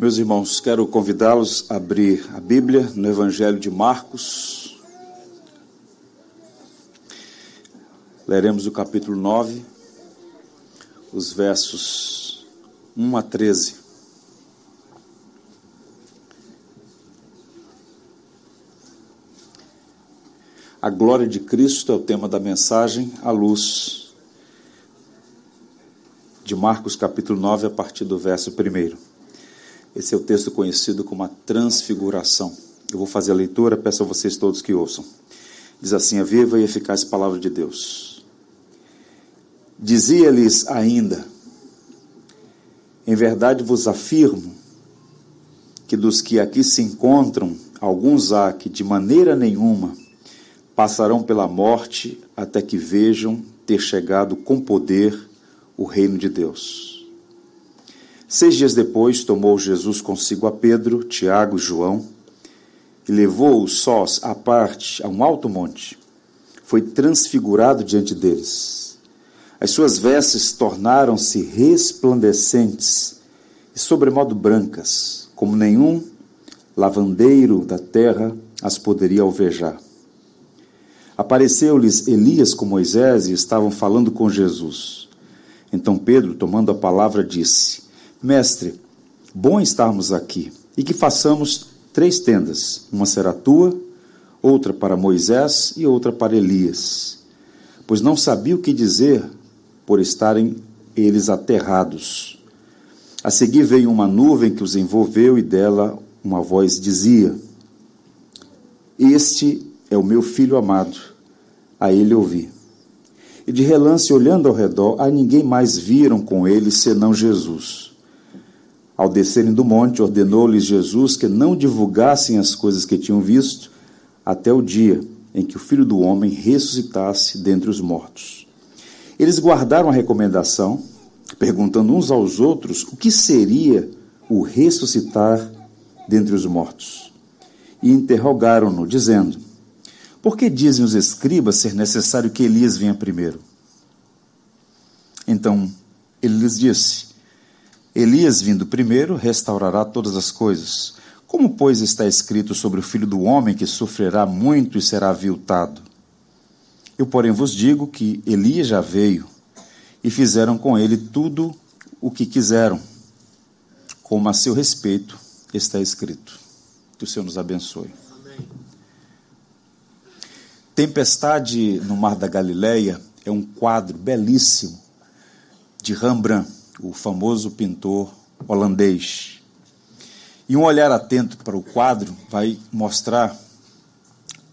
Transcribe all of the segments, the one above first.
Meus irmãos, quero convidá-los a abrir a Bíblia no Evangelho de Marcos. Leremos o capítulo 9, os versos 1 a 13. A glória de Cristo é o tema da mensagem, à luz de Marcos capítulo 9, a partir do verso 1. Esse é o texto conhecido como a transfiguração. Eu vou fazer a leitura, peço a vocês todos que ouçam. Diz assim: a viva e eficaz palavra de Deus. Dizia-lhes ainda: Em verdade vos afirmo que dos que aqui se encontram, alguns há que de maneira nenhuma passarão pela morte até que vejam ter chegado com poder o reino de Deus. Seis dias depois, tomou Jesus consigo a Pedro, Tiago e João e levou-os sós à parte a um alto monte. Foi transfigurado diante deles. As suas vestes tornaram-se resplandecentes e sobremodo brancas, como nenhum lavandeiro da terra as poderia alvejar. Apareceu-lhes Elias com Moisés e estavam falando com Jesus. Então Pedro, tomando a palavra, disse: Mestre, bom estarmos aqui e que façamos três tendas: uma será tua, outra para Moisés e outra para Elias. Pois não sabia o que dizer por estarem eles aterrados. A seguir veio uma nuvem que os envolveu e dela uma voz dizia: Este é o meu filho amado, a ele ouvi. E de relance, olhando ao redor, a ninguém mais viram com ele senão Jesus. Ao descerem do monte, ordenou-lhes Jesus que não divulgassem as coisas que tinham visto até o dia em que o Filho do Homem ressuscitasse dentre os mortos. Eles guardaram a recomendação, perguntando uns aos outros o que seria o ressuscitar dentre os mortos. E interrogaram-no, dizendo: Por que dizem os escribas ser necessário que Elias venha primeiro? Então ele lhes disse: Elias, vindo primeiro, restaurará todas as coisas. Como, pois, está escrito sobre o filho do homem que sofrerá muito e será aviltado? Eu, porém, vos digo que Elias já veio e fizeram com ele tudo o que quiseram, como a seu respeito está escrito. Que o Senhor nos abençoe. Amém. Tempestade no Mar da Galileia é um quadro belíssimo de Rembrandt o famoso pintor holandês. E um olhar atento para o quadro vai mostrar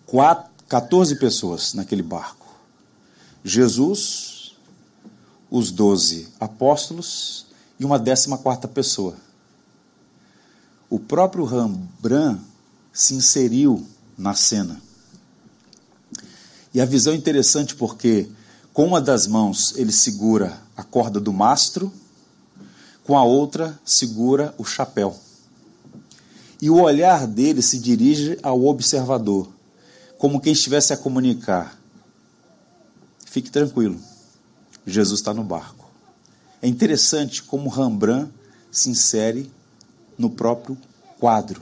quatro, 14 pessoas naquele barco. Jesus, os doze apóstolos e uma décima quarta pessoa. O próprio Rembrandt se inseriu na cena. E a visão é interessante porque, com uma das mãos, ele segura a corda do mastro com a outra segura o chapéu. E o olhar dele se dirige ao observador, como quem estivesse a comunicar: fique tranquilo, Jesus está no barco. É interessante como Rembrandt se insere no próprio quadro,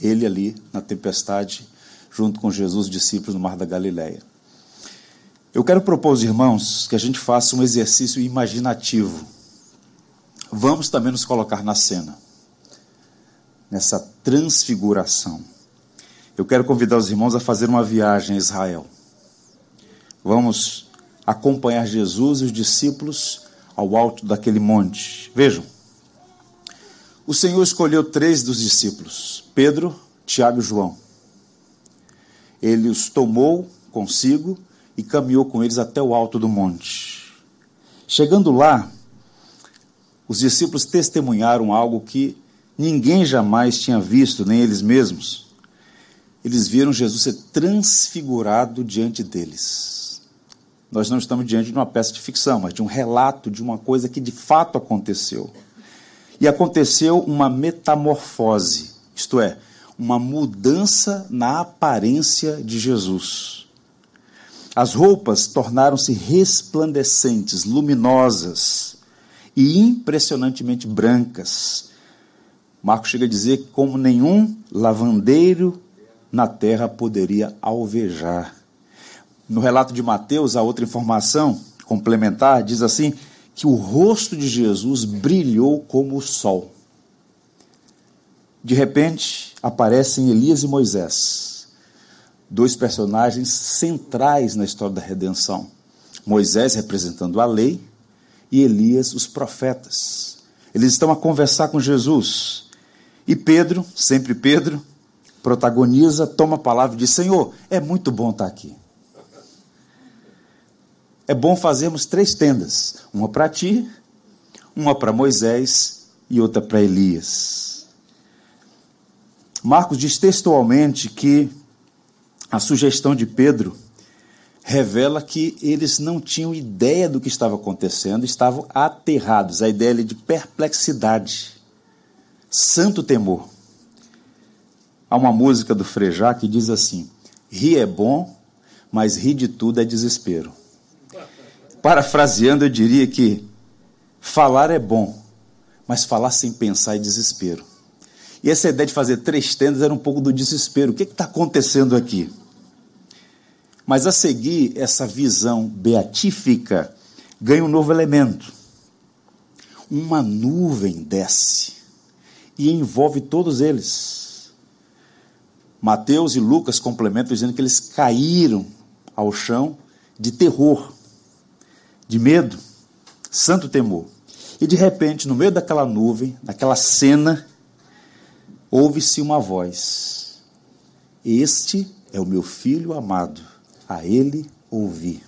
ele ali na tempestade, junto com Jesus, discípulos no Mar da Galileia. Eu quero propor aos irmãos que a gente faça um exercício imaginativo vamos também nos colocar na cena, nessa transfiguração. Eu quero convidar os irmãos a fazer uma viagem a Israel. Vamos acompanhar Jesus e os discípulos ao alto daquele monte. Vejam, o Senhor escolheu três dos discípulos: Pedro, Tiago e João. Ele os tomou consigo e caminhou com eles até o alto do monte. Chegando lá, os discípulos testemunharam algo que ninguém jamais tinha visto, nem eles mesmos. Eles viram Jesus ser transfigurado diante deles. Nós não estamos diante de uma peça de ficção, mas de um relato de uma coisa que de fato aconteceu. E aconteceu uma metamorfose, isto é, uma mudança na aparência de Jesus. As roupas tornaram-se resplandecentes, luminosas, e impressionantemente brancas, Marcos chega a dizer que como nenhum lavandeiro na terra poderia alvejar. No relato de Mateus, a outra informação complementar diz assim: que o rosto de Jesus brilhou como o sol. De repente, aparecem Elias e Moisés, dois personagens centrais na história da redenção. Moisés representando a lei e Elias os profetas. Eles estão a conversar com Jesus. E Pedro, sempre Pedro, protagoniza, toma a palavra e diz: Senhor, é muito bom estar aqui. É bom fazermos três tendas: uma para ti, uma para Moisés e outra para Elias. Marcos diz textualmente que a sugestão de Pedro revela que eles não tinham ideia do que estava acontecendo, estavam aterrados. A ideia de perplexidade, santo temor. Há uma música do Frejá que diz assim: rir é bom, mas rir de tudo é desespero. Parafraseando, eu diria que falar é bom, mas falar sem pensar é desespero. E essa ideia de fazer três tendas era um pouco do desespero. O que está acontecendo aqui? Mas a seguir, essa visão beatífica ganha um novo elemento. Uma nuvem desce e envolve todos eles. Mateus e Lucas complementam dizendo que eles caíram ao chão de terror, de medo, santo temor. E de repente, no meio daquela nuvem, naquela cena, ouve-se uma voz: Este é o meu filho amado a ele ouvir.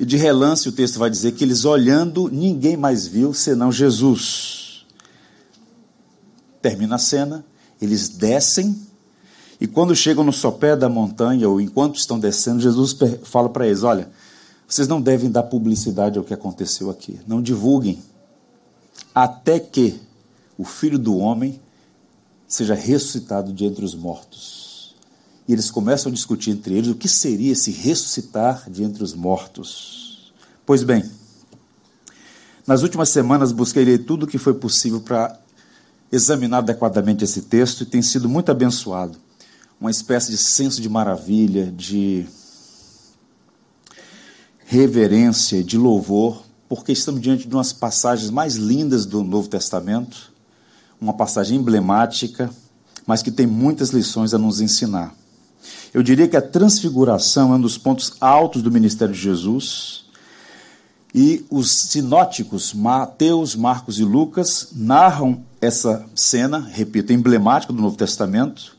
E de relance o texto vai dizer que eles olhando, ninguém mais viu senão Jesus. Termina a cena, eles descem, e quando chegam no sopé da montanha, ou enquanto estão descendo, Jesus fala para eles: Olha, vocês não devem dar publicidade ao que aconteceu aqui, não divulguem, até que o filho do homem seja ressuscitado de entre os mortos e eles começam a discutir entre eles o que seria esse ressuscitar de entre os mortos. Pois bem, nas últimas semanas busquei ler tudo o que foi possível para examinar adequadamente esse texto e tem sido muito abençoado. Uma espécie de senso de maravilha, de reverência, de louvor, porque estamos diante de umas passagens mais lindas do Novo Testamento, uma passagem emblemática, mas que tem muitas lições a nos ensinar. Eu diria que a transfiguração é um dos pontos altos do ministério de Jesus. E os sinóticos, Mateus, Marcos e Lucas, narram essa cena, repito, emblemática do Novo Testamento.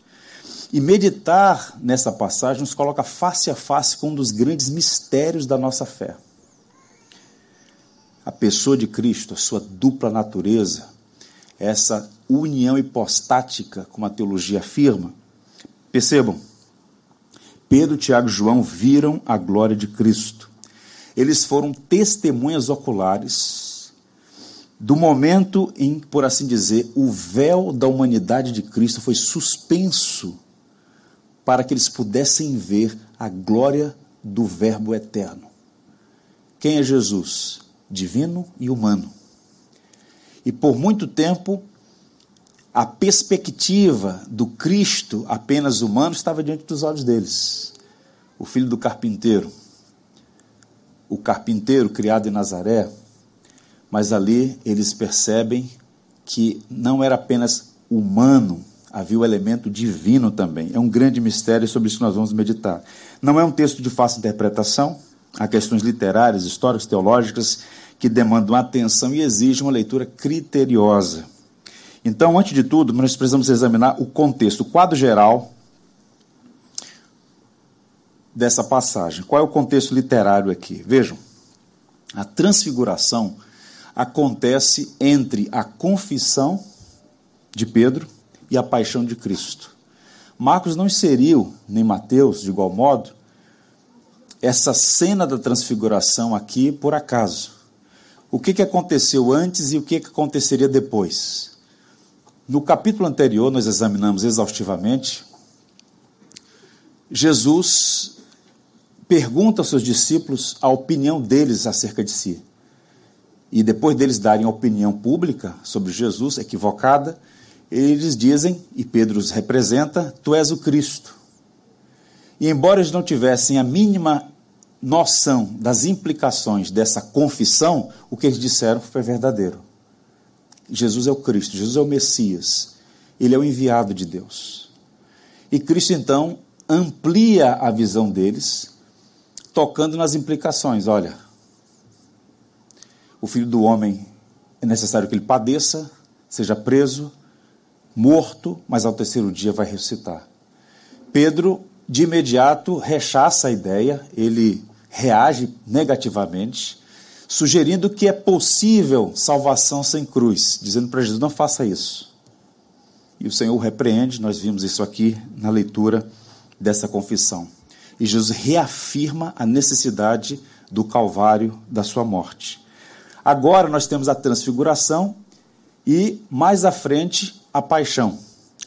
E meditar nessa passagem nos coloca face a face com um dos grandes mistérios da nossa fé. A pessoa de Cristo, a sua dupla natureza, essa união hipostática, como a teologia afirma. Percebam, Pedro, Tiago e João viram a glória de Cristo. Eles foram testemunhas oculares do momento em, por assim dizer, o véu da humanidade de Cristo foi suspenso para que eles pudessem ver a glória do Verbo eterno. Quem é Jesus? Divino e humano. E por muito tempo a perspectiva do Cristo apenas humano estava diante dos olhos deles. O filho do carpinteiro, o carpinteiro criado em Nazaré, mas ali eles percebem que não era apenas humano, havia o elemento divino também. É um grande mistério sobre isso que nós vamos meditar. Não é um texto de fácil interpretação, há questões literárias, históricas, teológicas que demandam atenção e exigem uma leitura criteriosa. Então, antes de tudo, nós precisamos examinar o contexto, o quadro geral dessa passagem. Qual é o contexto literário aqui? Vejam, a transfiguração acontece entre a confissão de Pedro e a paixão de Cristo. Marcos não inseriu, nem Mateus, de igual modo, essa cena da transfiguração aqui por acaso. O que, que aconteceu antes e o que, que aconteceria depois? No capítulo anterior, nós examinamos exaustivamente. Jesus pergunta aos seus discípulos a opinião deles acerca de si. E depois deles darem a opinião pública sobre Jesus, equivocada, Eles dizem, e Pedro os representa, tu és o Cristo. E embora eles não tivessem a mínima noção das implicações dessa confissão, o que eles disseram foi verdadeiro. Jesus é o Cristo, Jesus é o Messias, ele é o enviado de Deus. E Cristo então amplia a visão deles, tocando nas implicações. Olha, o filho do homem é necessário que ele padeça, seja preso, morto, mas ao terceiro dia vai ressuscitar. Pedro, de imediato, rechaça a ideia, ele reage negativamente, sugerindo que é possível salvação sem cruz, dizendo para Jesus: não faça isso. E o Senhor repreende, nós vimos isso aqui na leitura dessa confissão. E Jesus reafirma a necessidade do Calvário, da sua morte. Agora nós temos a transfiguração e mais à frente a paixão,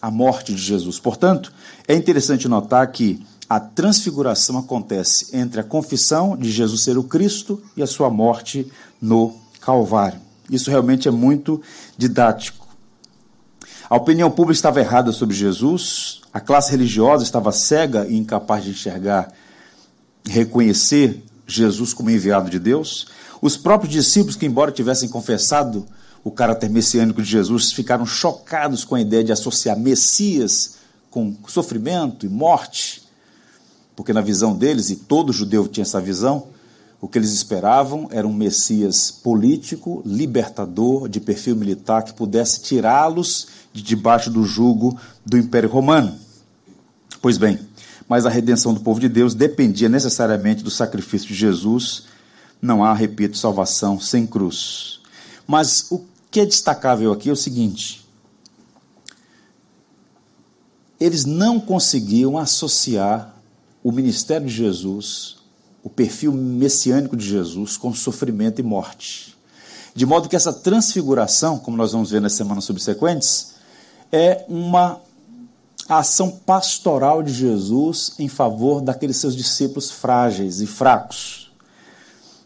a morte de Jesus. Portanto, é interessante notar que a transfiguração acontece entre a confissão de Jesus ser o Cristo e a sua morte no Calvário. Isso realmente é muito didático. A opinião pública estava errada sobre Jesus, a classe religiosa estava cega e incapaz de enxergar, reconhecer Jesus como enviado de Deus. Os próprios discípulos, que embora tivessem confessado o caráter messiânico de Jesus, ficaram chocados com a ideia de associar Messias com sofrimento e morte, porque na visão deles, e todo judeu tinha essa visão, o que eles esperavam era um Messias político, libertador, de perfil militar, que pudesse tirá-los de debaixo do jugo do Império Romano. Pois bem, mas a redenção do povo de Deus dependia necessariamente do sacrifício de Jesus. Não há, repito, salvação sem cruz. Mas o que é destacável aqui é o seguinte: eles não conseguiam associar o ministério de Jesus, o perfil messiânico de Jesus, com sofrimento e morte. De modo que essa transfiguração, como nós vamos ver nas semanas subsequentes, é uma ação pastoral de Jesus em favor daqueles seus discípulos frágeis e fracos.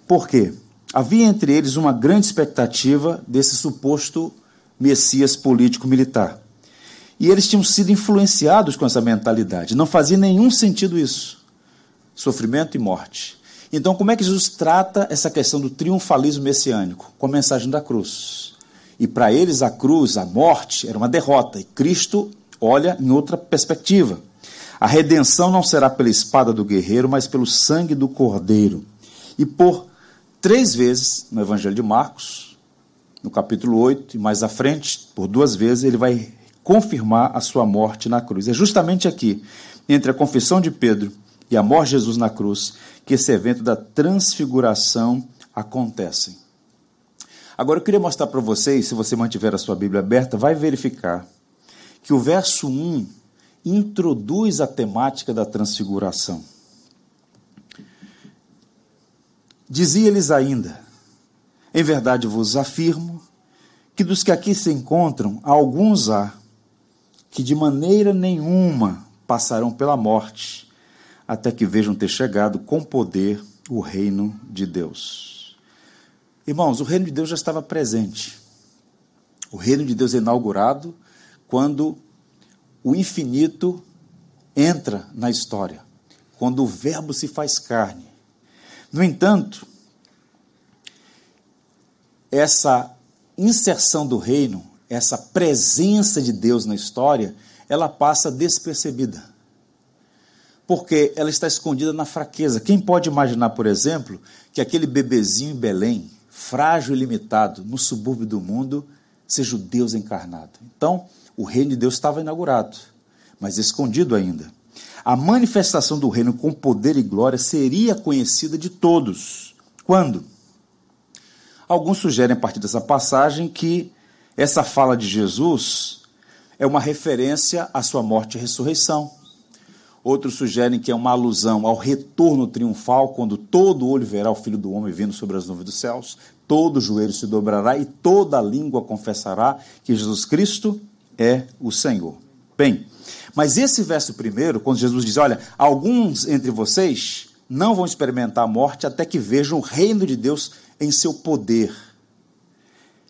Por quê? Havia entre eles uma grande expectativa desse suposto Messias político-militar. E eles tinham sido influenciados com essa mentalidade. Não fazia nenhum sentido isso. Sofrimento e morte. Então, como é que Jesus trata essa questão do triunfalismo messiânico? Com a mensagem da cruz. E para eles, a cruz, a morte, era uma derrota. E Cristo olha em outra perspectiva. A redenção não será pela espada do guerreiro, mas pelo sangue do cordeiro. E por três vezes no Evangelho de Marcos, no capítulo 8 e mais à frente, por duas vezes, ele vai confirmar a sua morte na cruz. É justamente aqui, entre a confissão de Pedro e a morte de Jesus na cruz, que esse evento da transfiguração acontece. Agora eu queria mostrar para vocês, se você mantiver a sua Bíblia aberta, vai verificar que o verso 1 introduz a temática da transfiguração. Dizia-lhes ainda: Em verdade vos afirmo que dos que aqui se encontram, alguns há que de maneira nenhuma passarão pela morte, até que vejam ter chegado com poder o reino de Deus. Irmãos, o reino de Deus já estava presente. O reino de Deus é inaugurado quando o infinito entra na história, quando o Verbo se faz carne no entanto, essa inserção do reino, essa presença de Deus na história, ela passa despercebida. Porque ela está escondida na fraqueza. Quem pode imaginar, por exemplo, que aquele bebezinho em Belém, frágil e limitado, no subúrbio do mundo, seja o Deus encarnado? Então, o reino de Deus estava inaugurado, mas escondido ainda a manifestação do reino com poder e glória seria conhecida de todos. Quando? Alguns sugerem a partir dessa passagem que essa fala de Jesus é uma referência à sua morte e ressurreição. Outros sugerem que é uma alusão ao retorno triunfal, quando todo olho verá o Filho do Homem vindo sobre as nuvens dos céus, todo joelho se dobrará e toda língua confessará que Jesus Cristo é o Senhor. Bem, mas esse verso primeiro, quando Jesus diz: Olha, alguns entre vocês não vão experimentar a morte até que vejam o reino de Deus em seu poder.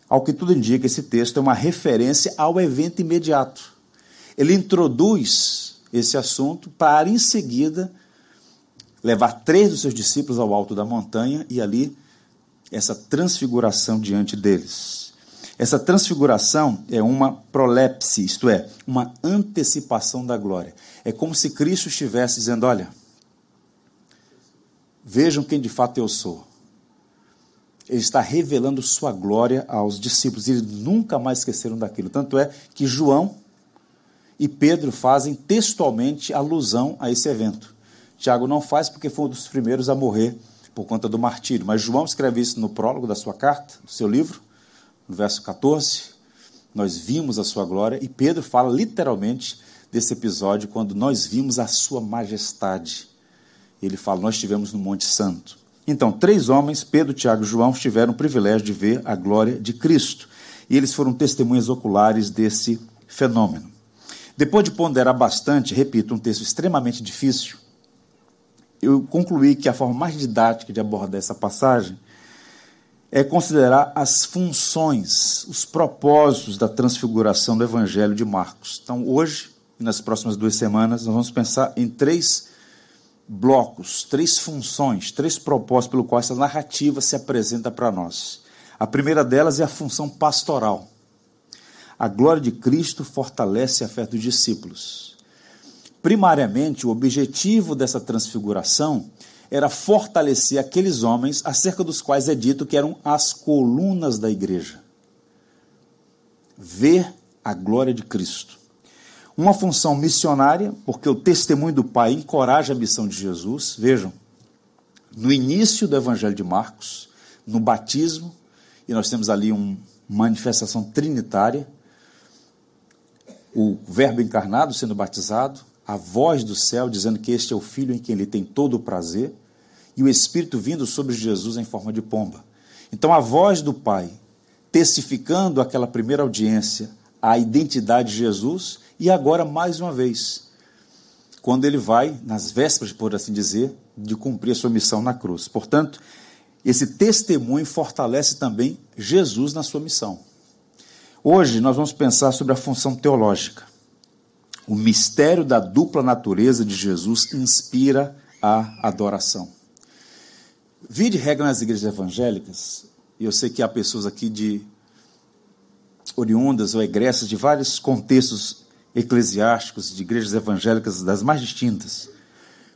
Ao que tudo indica, esse texto é uma referência ao evento imediato. Ele introduz esse assunto para, em seguida, levar três dos seus discípulos ao alto da montanha e ali essa transfiguração diante deles. Essa transfiguração é uma prolepse, isto é, uma antecipação da glória. É como se Cristo estivesse dizendo: Olha, vejam quem de fato eu sou. Ele está revelando sua glória aos discípulos. E eles nunca mais esqueceram daquilo. Tanto é que João e Pedro fazem textualmente alusão a esse evento. Tiago não faz porque foi um dos primeiros a morrer por conta do martírio. Mas João escreve isso no prólogo da sua carta, do seu livro, no verso 14. Nós vimos a sua glória. E Pedro fala literalmente desse episódio quando nós vimos a sua majestade. Ele fala: Nós estivemos no Monte Santo. Então, três homens, Pedro, Tiago e João, tiveram o privilégio de ver a glória de Cristo. E eles foram testemunhas oculares desse fenômeno. Depois de ponderar bastante, repito, um texto extremamente difícil, eu concluí que a forma mais didática de abordar essa passagem é considerar as funções, os propósitos da transfiguração do Evangelho de Marcos. Então, hoje e nas próximas duas semanas, nós vamos pensar em três blocos, três funções, três propósitos pelo qual essa narrativa se apresenta para nós. A primeira delas é a função pastoral. A glória de Cristo fortalece a fé dos discípulos. Primariamente, o objetivo dessa transfiguração era fortalecer aqueles homens acerca dos quais é dito que eram as colunas da igreja. Ver a glória de Cristo. Uma função missionária, porque o testemunho do Pai encoraja a missão de Jesus. Vejam, no início do Evangelho de Marcos, no batismo, e nós temos ali uma manifestação trinitária, o Verbo encarnado sendo batizado, a voz do céu dizendo que este é o Filho em quem ele tem todo o prazer, e o Espírito vindo sobre Jesus em forma de pomba. Então, a voz do Pai testificando aquela primeira audiência a identidade de Jesus e agora, mais uma vez, quando ele vai, nas vésperas, por assim dizer, de cumprir a sua missão na cruz. Portanto, esse testemunho fortalece também Jesus na sua missão. Hoje nós vamos pensar sobre a função teológica. O mistério da dupla natureza de Jesus inspira a adoração. Vi de regra nas igrejas evangélicas, e eu sei que há pessoas aqui de oriundas ou egressas de vários contextos eclesiásticos, de igrejas evangélicas das mais distintas.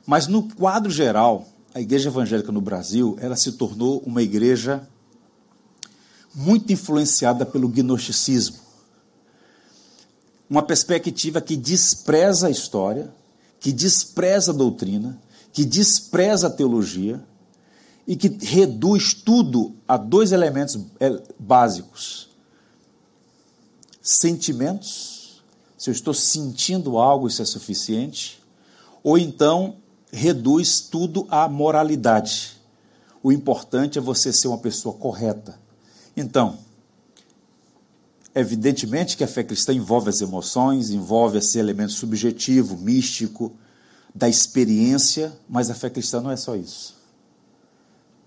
Mas no quadro geral, a igreja evangélica no Brasil, ela se tornou uma igreja muito influenciada pelo gnosticismo. Uma perspectiva que despreza a história, que despreza a doutrina, que despreza a teologia e que reduz tudo a dois elementos é, básicos: sentimentos se eu estou sentindo algo, isso é suficiente, ou então reduz tudo à moralidade. O importante é você ser uma pessoa correta. Então, evidentemente que a fé cristã envolve as emoções, envolve esse elemento subjetivo, místico, da experiência, mas a fé cristã não é só isso.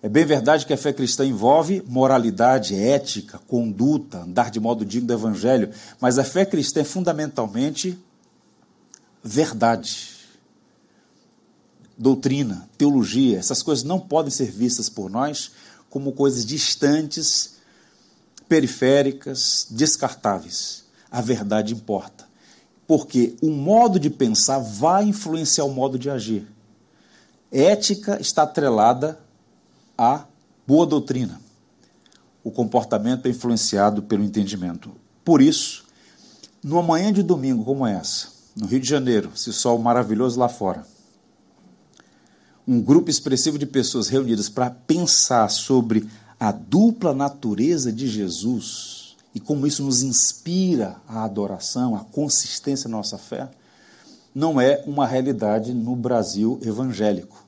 É bem verdade que a fé cristã envolve moralidade, ética, conduta, andar de modo digno do evangelho, mas a fé cristã é fundamentalmente verdade. Doutrina, teologia, essas coisas não podem ser vistas por nós como coisas distantes, periféricas, descartáveis. A verdade importa. Porque o modo de pensar vai influenciar o modo de agir. Ética está atrelada a boa doutrina. O comportamento é influenciado pelo entendimento. Por isso, numa manhã de domingo como essa, no Rio de Janeiro, esse sol maravilhoso lá fora, um grupo expressivo de pessoas reunidas para pensar sobre a dupla natureza de Jesus e como isso nos inspira a adoração, a consistência da nossa fé, não é uma realidade no Brasil evangélico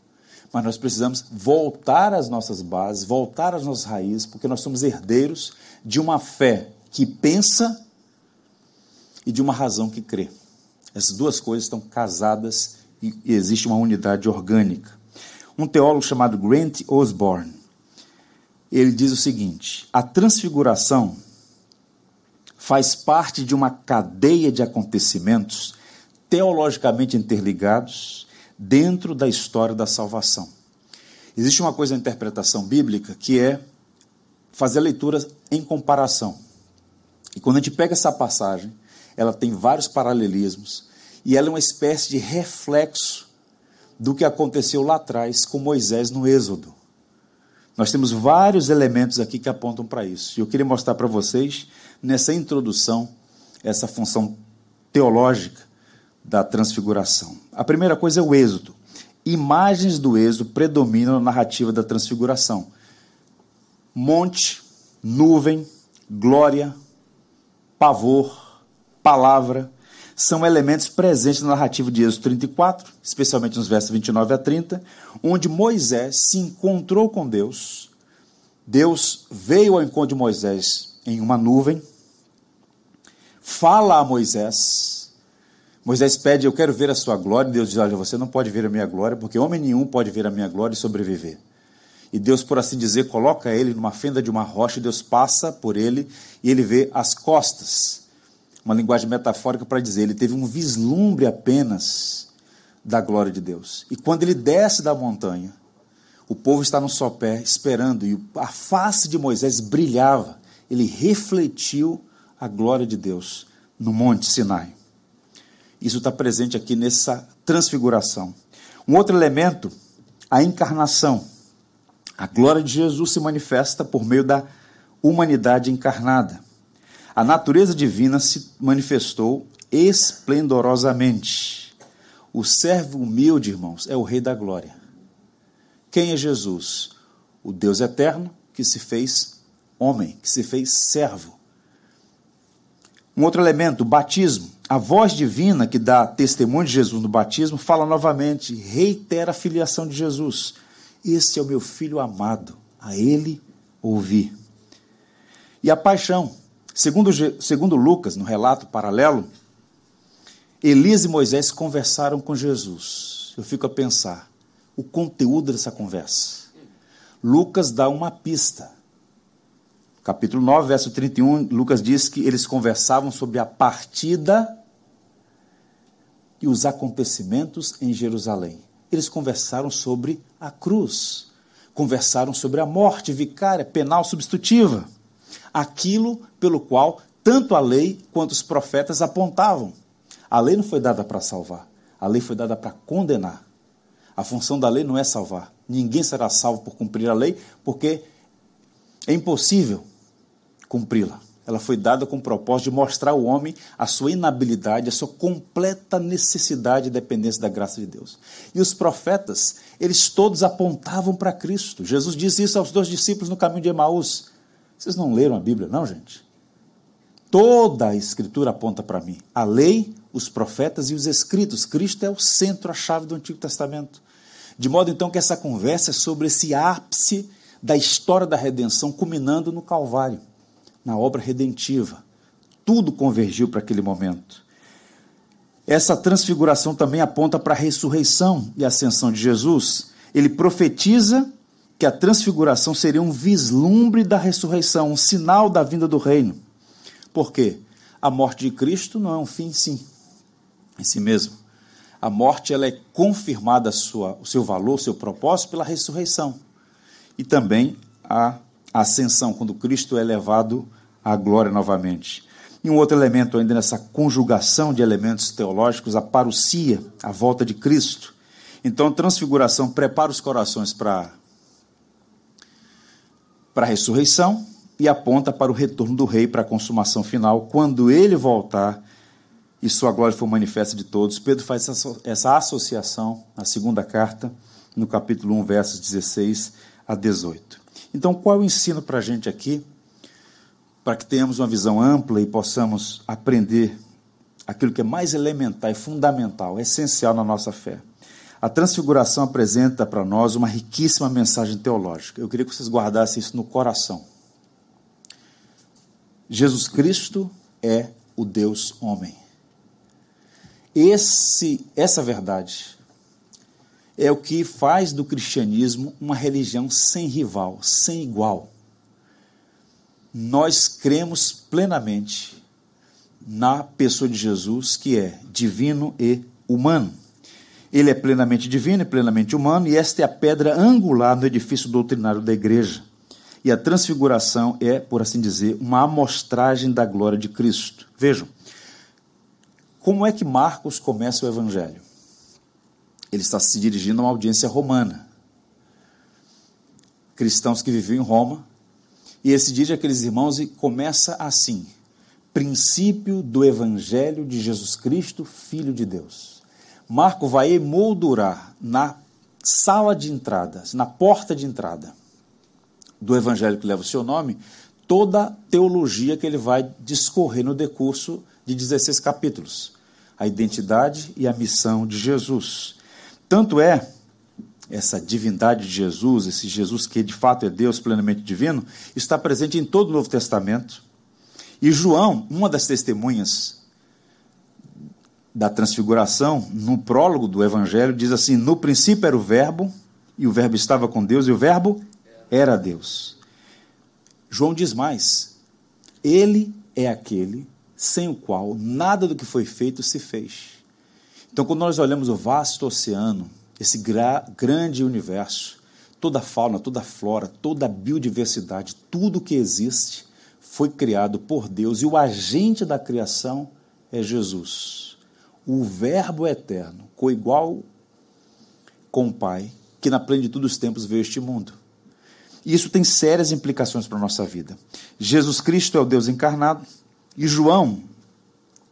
mas nós precisamos voltar às nossas bases, voltar às nossas raízes, porque nós somos herdeiros de uma fé que pensa e de uma razão que crê. Essas duas coisas estão casadas e existe uma unidade orgânica. Um teólogo chamado Grant Osborne, ele diz o seguinte: a transfiguração faz parte de uma cadeia de acontecimentos teologicamente interligados dentro da história da salvação. Existe uma coisa na interpretação bíblica que é fazer a leitura em comparação. E quando a gente pega essa passagem, ela tem vários paralelismos e ela é uma espécie de reflexo do que aconteceu lá atrás com Moisés no Êxodo. Nós temos vários elementos aqui que apontam para isso. E eu queria mostrar para vocês, nessa introdução, essa função teológica da transfiguração. A primeira coisa é o Êxodo. Imagens do Êxodo predominam na narrativa da transfiguração. Monte, nuvem, glória, pavor, palavra, são elementos presentes na narrativa de Êxodo 34, especialmente nos versos 29 a 30, onde Moisés se encontrou com Deus. Deus veio ao encontro de Moisés em uma nuvem, fala a Moisés. Moisés pede: Eu quero ver a sua glória. Deus diz: Olha, você não pode ver a minha glória, porque homem nenhum pode ver a minha glória e sobreviver. E Deus, por assim dizer, coloca ele numa fenda de uma rocha, Deus passa por ele e ele vê as costas uma linguagem metafórica para dizer, ele teve um vislumbre apenas da glória de Deus. E quando ele desce da montanha, o povo está no sopé esperando e a face de Moisés brilhava. Ele refletiu a glória de Deus no Monte Sinai. Isso está presente aqui nessa transfiguração. Um outro elemento, a encarnação. A glória de Jesus se manifesta por meio da humanidade encarnada. A natureza divina se manifestou esplendorosamente. O servo humilde, irmãos, é o Rei da Glória. Quem é Jesus? O Deus eterno que se fez homem, que se fez servo. Um outro elemento, o batismo. A voz divina que dá testemunho de Jesus no batismo fala novamente, reitera a filiação de Jesus. Este é o meu filho amado, a ele ouvi. E a paixão. Segundo, segundo Lucas, no relato paralelo, Elias e Moisés conversaram com Jesus. Eu fico a pensar o conteúdo dessa conversa. Lucas dá uma pista. Capítulo 9, verso 31, Lucas diz que eles conversavam sobre a partida e os acontecimentos em Jerusalém. Eles conversaram sobre a cruz, conversaram sobre a morte vicária, penal substitutiva aquilo pelo qual tanto a lei quanto os profetas apontavam. A lei não foi dada para salvar, a lei foi dada para condenar. A função da lei não é salvar. Ninguém será salvo por cumprir a lei, porque é impossível cumpri-la. Ela foi dada com o propósito de mostrar ao homem a sua inabilidade, a sua completa necessidade e dependência da graça de Deus. E os profetas, eles todos apontavam para Cristo. Jesus disse isso aos dois discípulos no caminho de Emaús. Vocês não leram a Bíblia, não, gente? Toda a Escritura aponta para mim. A lei, os profetas e os escritos. Cristo é o centro, a chave do Antigo Testamento. De modo então que essa conversa é sobre esse ápice da história da redenção, culminando no Calvário, na obra redentiva. Tudo convergiu para aquele momento. Essa transfiguração também aponta para a ressurreição e ascensão de Jesus. Ele profetiza que a transfiguração seria um vislumbre da ressurreição, um sinal da vinda do reino. Por quê? A morte de Cristo não é um fim em si, em si mesmo. A morte ela é confirmada sua, o seu valor, o seu propósito pela ressurreição. E também a ascensão, quando Cristo é levado à glória novamente. E um outro elemento ainda nessa conjugação de elementos teológicos, a parousia, a volta de Cristo. Então, a transfiguração prepara os corações para para a ressurreição e aponta para o retorno do rei para a consumação final, quando ele voltar e sua glória for manifesta de todos. Pedro faz essa associação na segunda carta, no capítulo 1, versos 16 a 18. Então, qual é o ensino para a gente aqui, para que tenhamos uma visão ampla e possamos aprender aquilo que é mais elementar e fundamental, essencial na nossa fé? A transfiguração apresenta para nós uma riquíssima mensagem teológica. Eu queria que vocês guardassem isso no coração. Jesus Cristo é o Deus homem. Esse, essa verdade é o que faz do cristianismo uma religião sem rival, sem igual. Nós cremos plenamente na pessoa de Jesus, que é divino e humano. Ele é plenamente divino e plenamente humano, e esta é a pedra angular no edifício doutrinário da igreja. E a transfiguração é, por assim dizer, uma amostragem da glória de Cristo. Vejam, como é que Marcos começa o evangelho? Ele está se dirigindo a uma audiência romana. Cristãos que viviam em Roma. E ele se dirige àqueles irmãos começa assim: princípio do evangelho de Jesus Cristo, Filho de Deus. Marco vai emoldurar na sala de entradas, na porta de entrada do evangelho que leva o seu nome, toda a teologia que ele vai discorrer no decurso de 16 capítulos. A identidade e a missão de Jesus. Tanto é essa divindade de Jesus, esse Jesus que de fato é Deus plenamente divino, está presente em todo o Novo Testamento. E João, uma das testemunhas da transfiguração, no prólogo do Evangelho, diz assim: No princípio era o Verbo, e o Verbo estava com Deus, e o Verbo era Deus. João diz mais: Ele é aquele sem o qual nada do que foi feito se fez. Então, quando nós olhamos o vasto oceano, esse gra grande universo, toda a fauna, toda a flora, toda a biodiversidade, tudo que existe foi criado por Deus e o agente da criação é Jesus. O Verbo eterno, coigual com o Pai, que na plenitude dos tempos veio este mundo. E isso tem sérias implicações para a nossa vida. Jesus Cristo é o Deus encarnado, e João,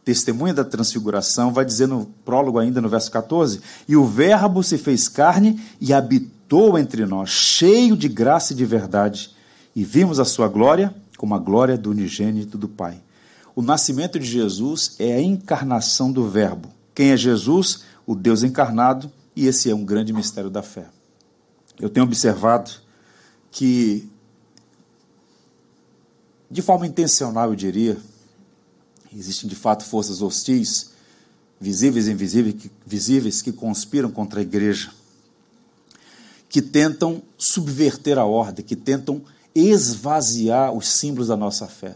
testemunha da transfiguração, vai dizer no prólogo ainda no verso 14: E o Verbo se fez carne e habitou entre nós, cheio de graça e de verdade, e vimos a sua glória como a glória do unigênito do Pai. O nascimento de Jesus é a encarnação do Verbo. Quem é Jesus? O Deus encarnado, e esse é um grande mistério da fé. Eu tenho observado que, de forma intencional, eu diria, existem de fato forças hostis, visíveis e invisíveis, que, visíveis, que conspiram contra a igreja, que tentam subverter a ordem, que tentam esvaziar os símbolos da nossa fé.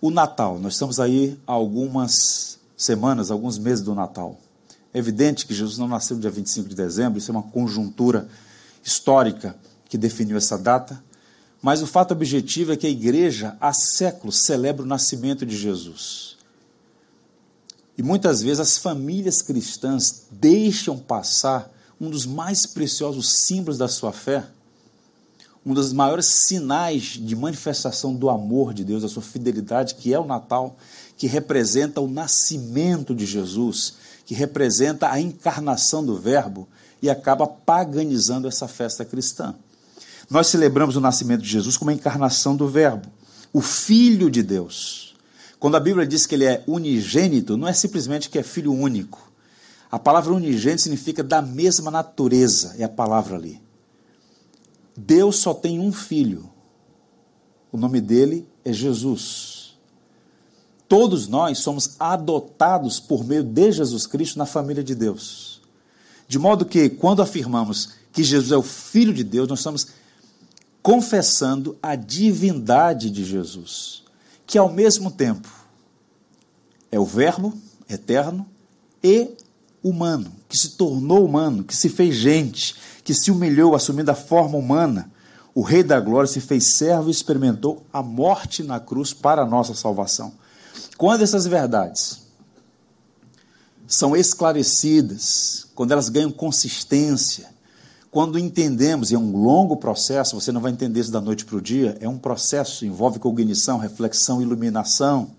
O Natal, nós estamos aí há algumas semanas, alguns meses do Natal. É evidente que Jesus não nasceu no dia 25 de dezembro, isso é uma conjuntura histórica que definiu essa data, mas o fato objetivo é que a igreja há séculos celebra o nascimento de Jesus. E muitas vezes as famílias cristãs deixam passar um dos mais preciosos símbolos da sua fé, um dos maiores sinais de manifestação do amor de Deus, da sua fidelidade, que é o Natal, que representa o nascimento de Jesus, que representa a encarnação do Verbo e acaba paganizando essa festa cristã. Nós celebramos o nascimento de Jesus como a encarnação do Verbo, o Filho de Deus. Quando a Bíblia diz que ele é unigênito, não é simplesmente que é filho único. A palavra unigênito significa da mesma natureza, é a palavra ali. Deus só tem um filho. O nome dele é Jesus. Todos nós somos adotados por meio de Jesus Cristo na família de Deus. De modo que, quando afirmamos que Jesus é o Filho de Deus, nós estamos confessando a divindade de Jesus, que ao mesmo tempo é o Verbo eterno e humano, que se tornou humano, que se fez gente, que se humilhou assumindo a forma humana. O Rei da Glória se fez servo e experimentou a morte na cruz para a nossa salvação. Quando essas verdades são esclarecidas, quando elas ganham consistência, quando entendemos, e é um longo processo, você não vai entender isso da noite para o dia, é um processo, envolve cognição, reflexão, iluminação.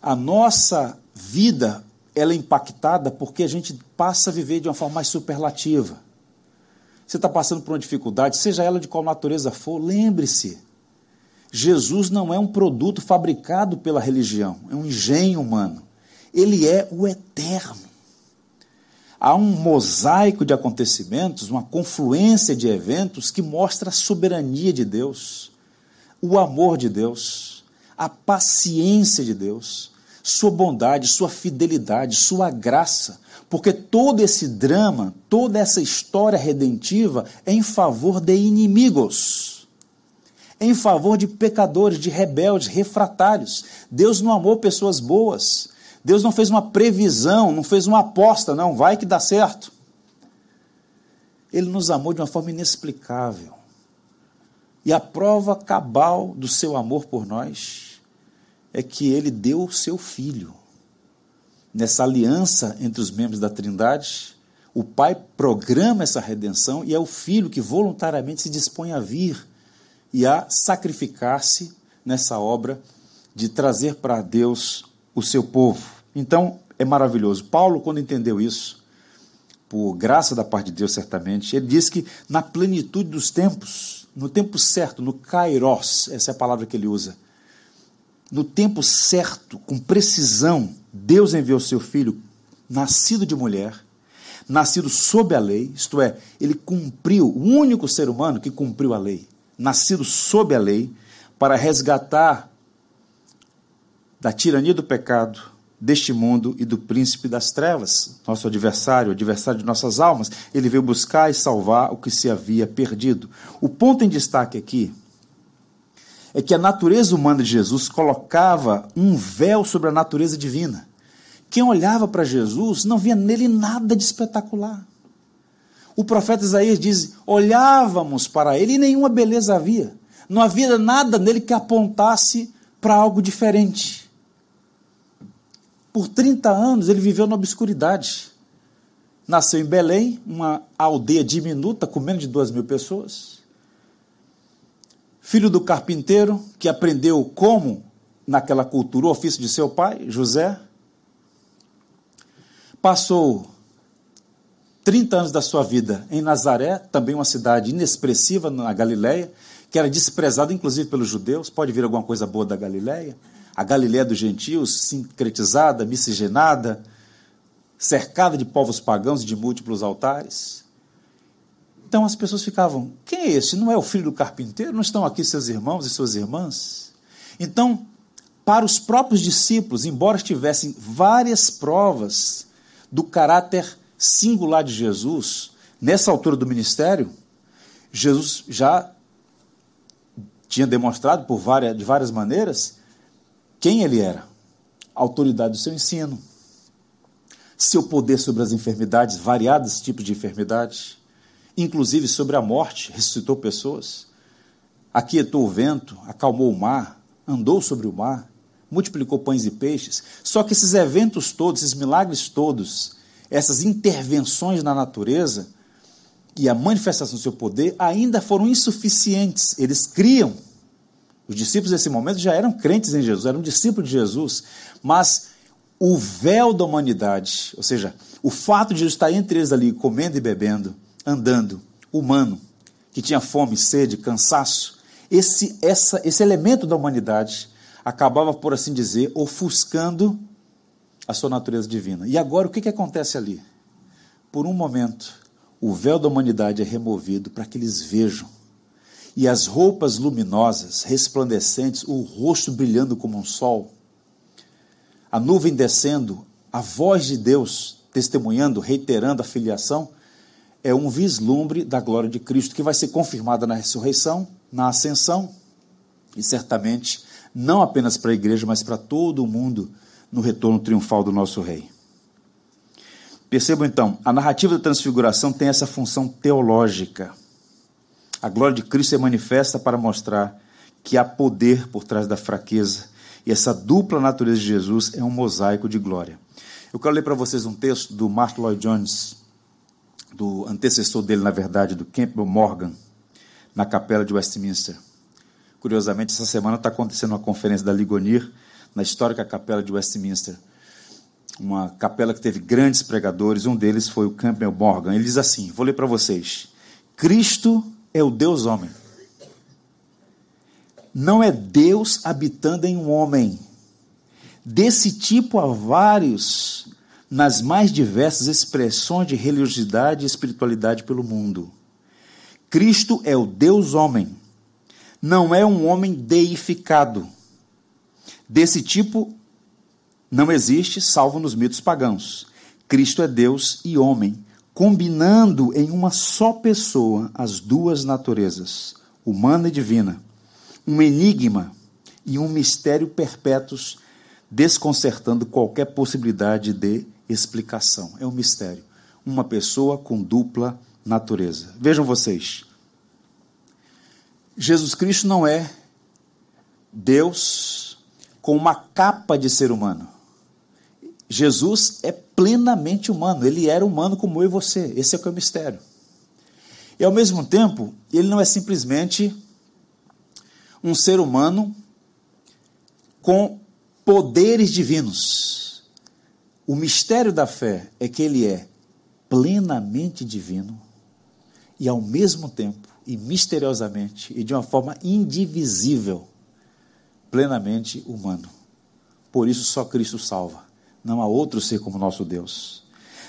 A nossa vida ela é impactada porque a gente passa a viver de uma forma mais superlativa. Você está passando por uma dificuldade, seja ela de qual natureza for, lembre-se: Jesus não é um produto fabricado pela religião, é um engenho humano. Ele é o eterno há um mosaico de acontecimentos, uma confluência de eventos que mostra a soberania de Deus, o amor de Deus, a paciência de Deus, sua bondade, sua fidelidade, sua graça, porque todo esse drama, toda essa história redentiva é em favor de inimigos. em favor de pecadores, de rebeldes, refratários. Deus não amou pessoas boas. Deus não fez uma previsão, não fez uma aposta, não, vai que dá certo. Ele nos amou de uma forma inexplicável. E a prova cabal do seu amor por nós é que ele deu o seu filho. Nessa aliança entre os membros da Trindade, o Pai programa essa redenção e é o filho que voluntariamente se dispõe a vir e a sacrificar-se nessa obra de trazer para Deus o seu povo. Então, é maravilhoso. Paulo, quando entendeu isso, por graça da parte de Deus, certamente, ele diz que na plenitude dos tempos, no tempo certo, no kairos, essa é a palavra que ele usa, no tempo certo, com precisão, Deus enviou seu filho, nascido de mulher, nascido sob a lei, isto é, ele cumpriu, o único ser humano que cumpriu a lei, nascido sob a lei, para resgatar da tirania do pecado, deste mundo e do príncipe das trevas, nosso adversário, adversário de nossas almas. Ele veio buscar e salvar o que se havia perdido. O ponto em destaque aqui é que a natureza humana de Jesus colocava um véu sobre a natureza divina. Quem olhava para Jesus não via nele nada de espetacular. O profeta Isaías diz: olhávamos para ele e nenhuma beleza havia. Não havia nada nele que apontasse para algo diferente. Por 30 anos ele viveu na obscuridade. Nasceu em Belém, uma aldeia diminuta com menos de duas mil pessoas. Filho do carpinteiro, que aprendeu como, naquela cultura, o ofício de seu pai, José. Passou 30 anos da sua vida em Nazaré, também uma cidade inexpressiva na Galiléia, que era desprezada inclusive pelos judeus. Pode vir alguma coisa boa da Galiléia? A Galiléia dos gentios, sincretizada, miscigenada, cercada de povos pagãos e de múltiplos altares. Então as pessoas ficavam: quem é esse? Não é o filho do carpinteiro? Não estão aqui seus irmãos e suas irmãs? Então, para os próprios discípulos, embora tivessem várias provas do caráter singular de Jesus, nessa altura do ministério, Jesus já tinha demonstrado por várias, de várias maneiras quem ele era, a autoridade do seu ensino, seu poder sobre as enfermidades, variados tipos de enfermidades, inclusive sobre a morte, ressuscitou pessoas, aquietou o vento, acalmou o mar, andou sobre o mar, multiplicou pães e peixes. Só que esses eventos todos, esses milagres todos, essas intervenções na natureza e a manifestação do seu poder ainda foram insuficientes. Eles criam os discípulos nesse momento já eram crentes em Jesus, eram discípulos de Jesus, mas o véu da humanidade, ou seja, o fato de Jesus estar entre eles ali, comendo e bebendo, andando, humano, que tinha fome, sede, cansaço, esse, essa, esse elemento da humanidade acabava, por assim dizer, ofuscando a sua natureza divina. E agora o que, que acontece ali? Por um momento, o véu da humanidade é removido para que eles vejam e as roupas luminosas, resplandecentes, o rosto brilhando como um sol, a nuvem descendo, a voz de Deus testemunhando, reiterando a filiação, é um vislumbre da glória de Cristo que vai ser confirmada na ressurreição, na ascensão e certamente não apenas para a igreja, mas para todo o mundo no retorno triunfal do nosso Rei. Percebam então, a narrativa da transfiguração tem essa função teológica a glória de Cristo é manifesta para mostrar que há poder por trás da fraqueza. E essa dupla natureza de Jesus é um mosaico de glória. Eu quero ler para vocês um texto do Mark Lloyd Jones, do antecessor dele, na verdade, do Campbell Morgan, na capela de Westminster. Curiosamente, essa semana está acontecendo uma conferência da Ligonir na histórica capela de Westminster. Uma capela que teve grandes pregadores, um deles foi o Campbell Morgan. Ele diz assim: vou ler para vocês. Cristo é o Deus homem. Não é Deus habitando em um homem. Desse tipo há vários nas mais diversas expressões de religiosidade e espiritualidade pelo mundo. Cristo é o Deus homem. Não é um homem deificado. Desse tipo não existe, salvo nos mitos pagãos. Cristo é Deus e homem, combinando em uma só pessoa as duas naturezas, humana e divina. um enigma e um mistério perpétuos, desconcertando qualquer possibilidade de explicação. É um mistério. Uma pessoa com dupla natureza. Vejam vocês. Jesus Cristo não é Deus com uma capa de ser humano. Jesus é plenamente humano, ele era humano como eu e você. Esse é o, é o mistério. E ao mesmo tempo, ele não é simplesmente um ser humano com poderes divinos. O mistério da fé é que ele é plenamente divino e ao mesmo tempo e misteriosamente e de uma forma indivisível, plenamente humano. Por isso só Cristo salva. Não há outro ser como nosso Deus.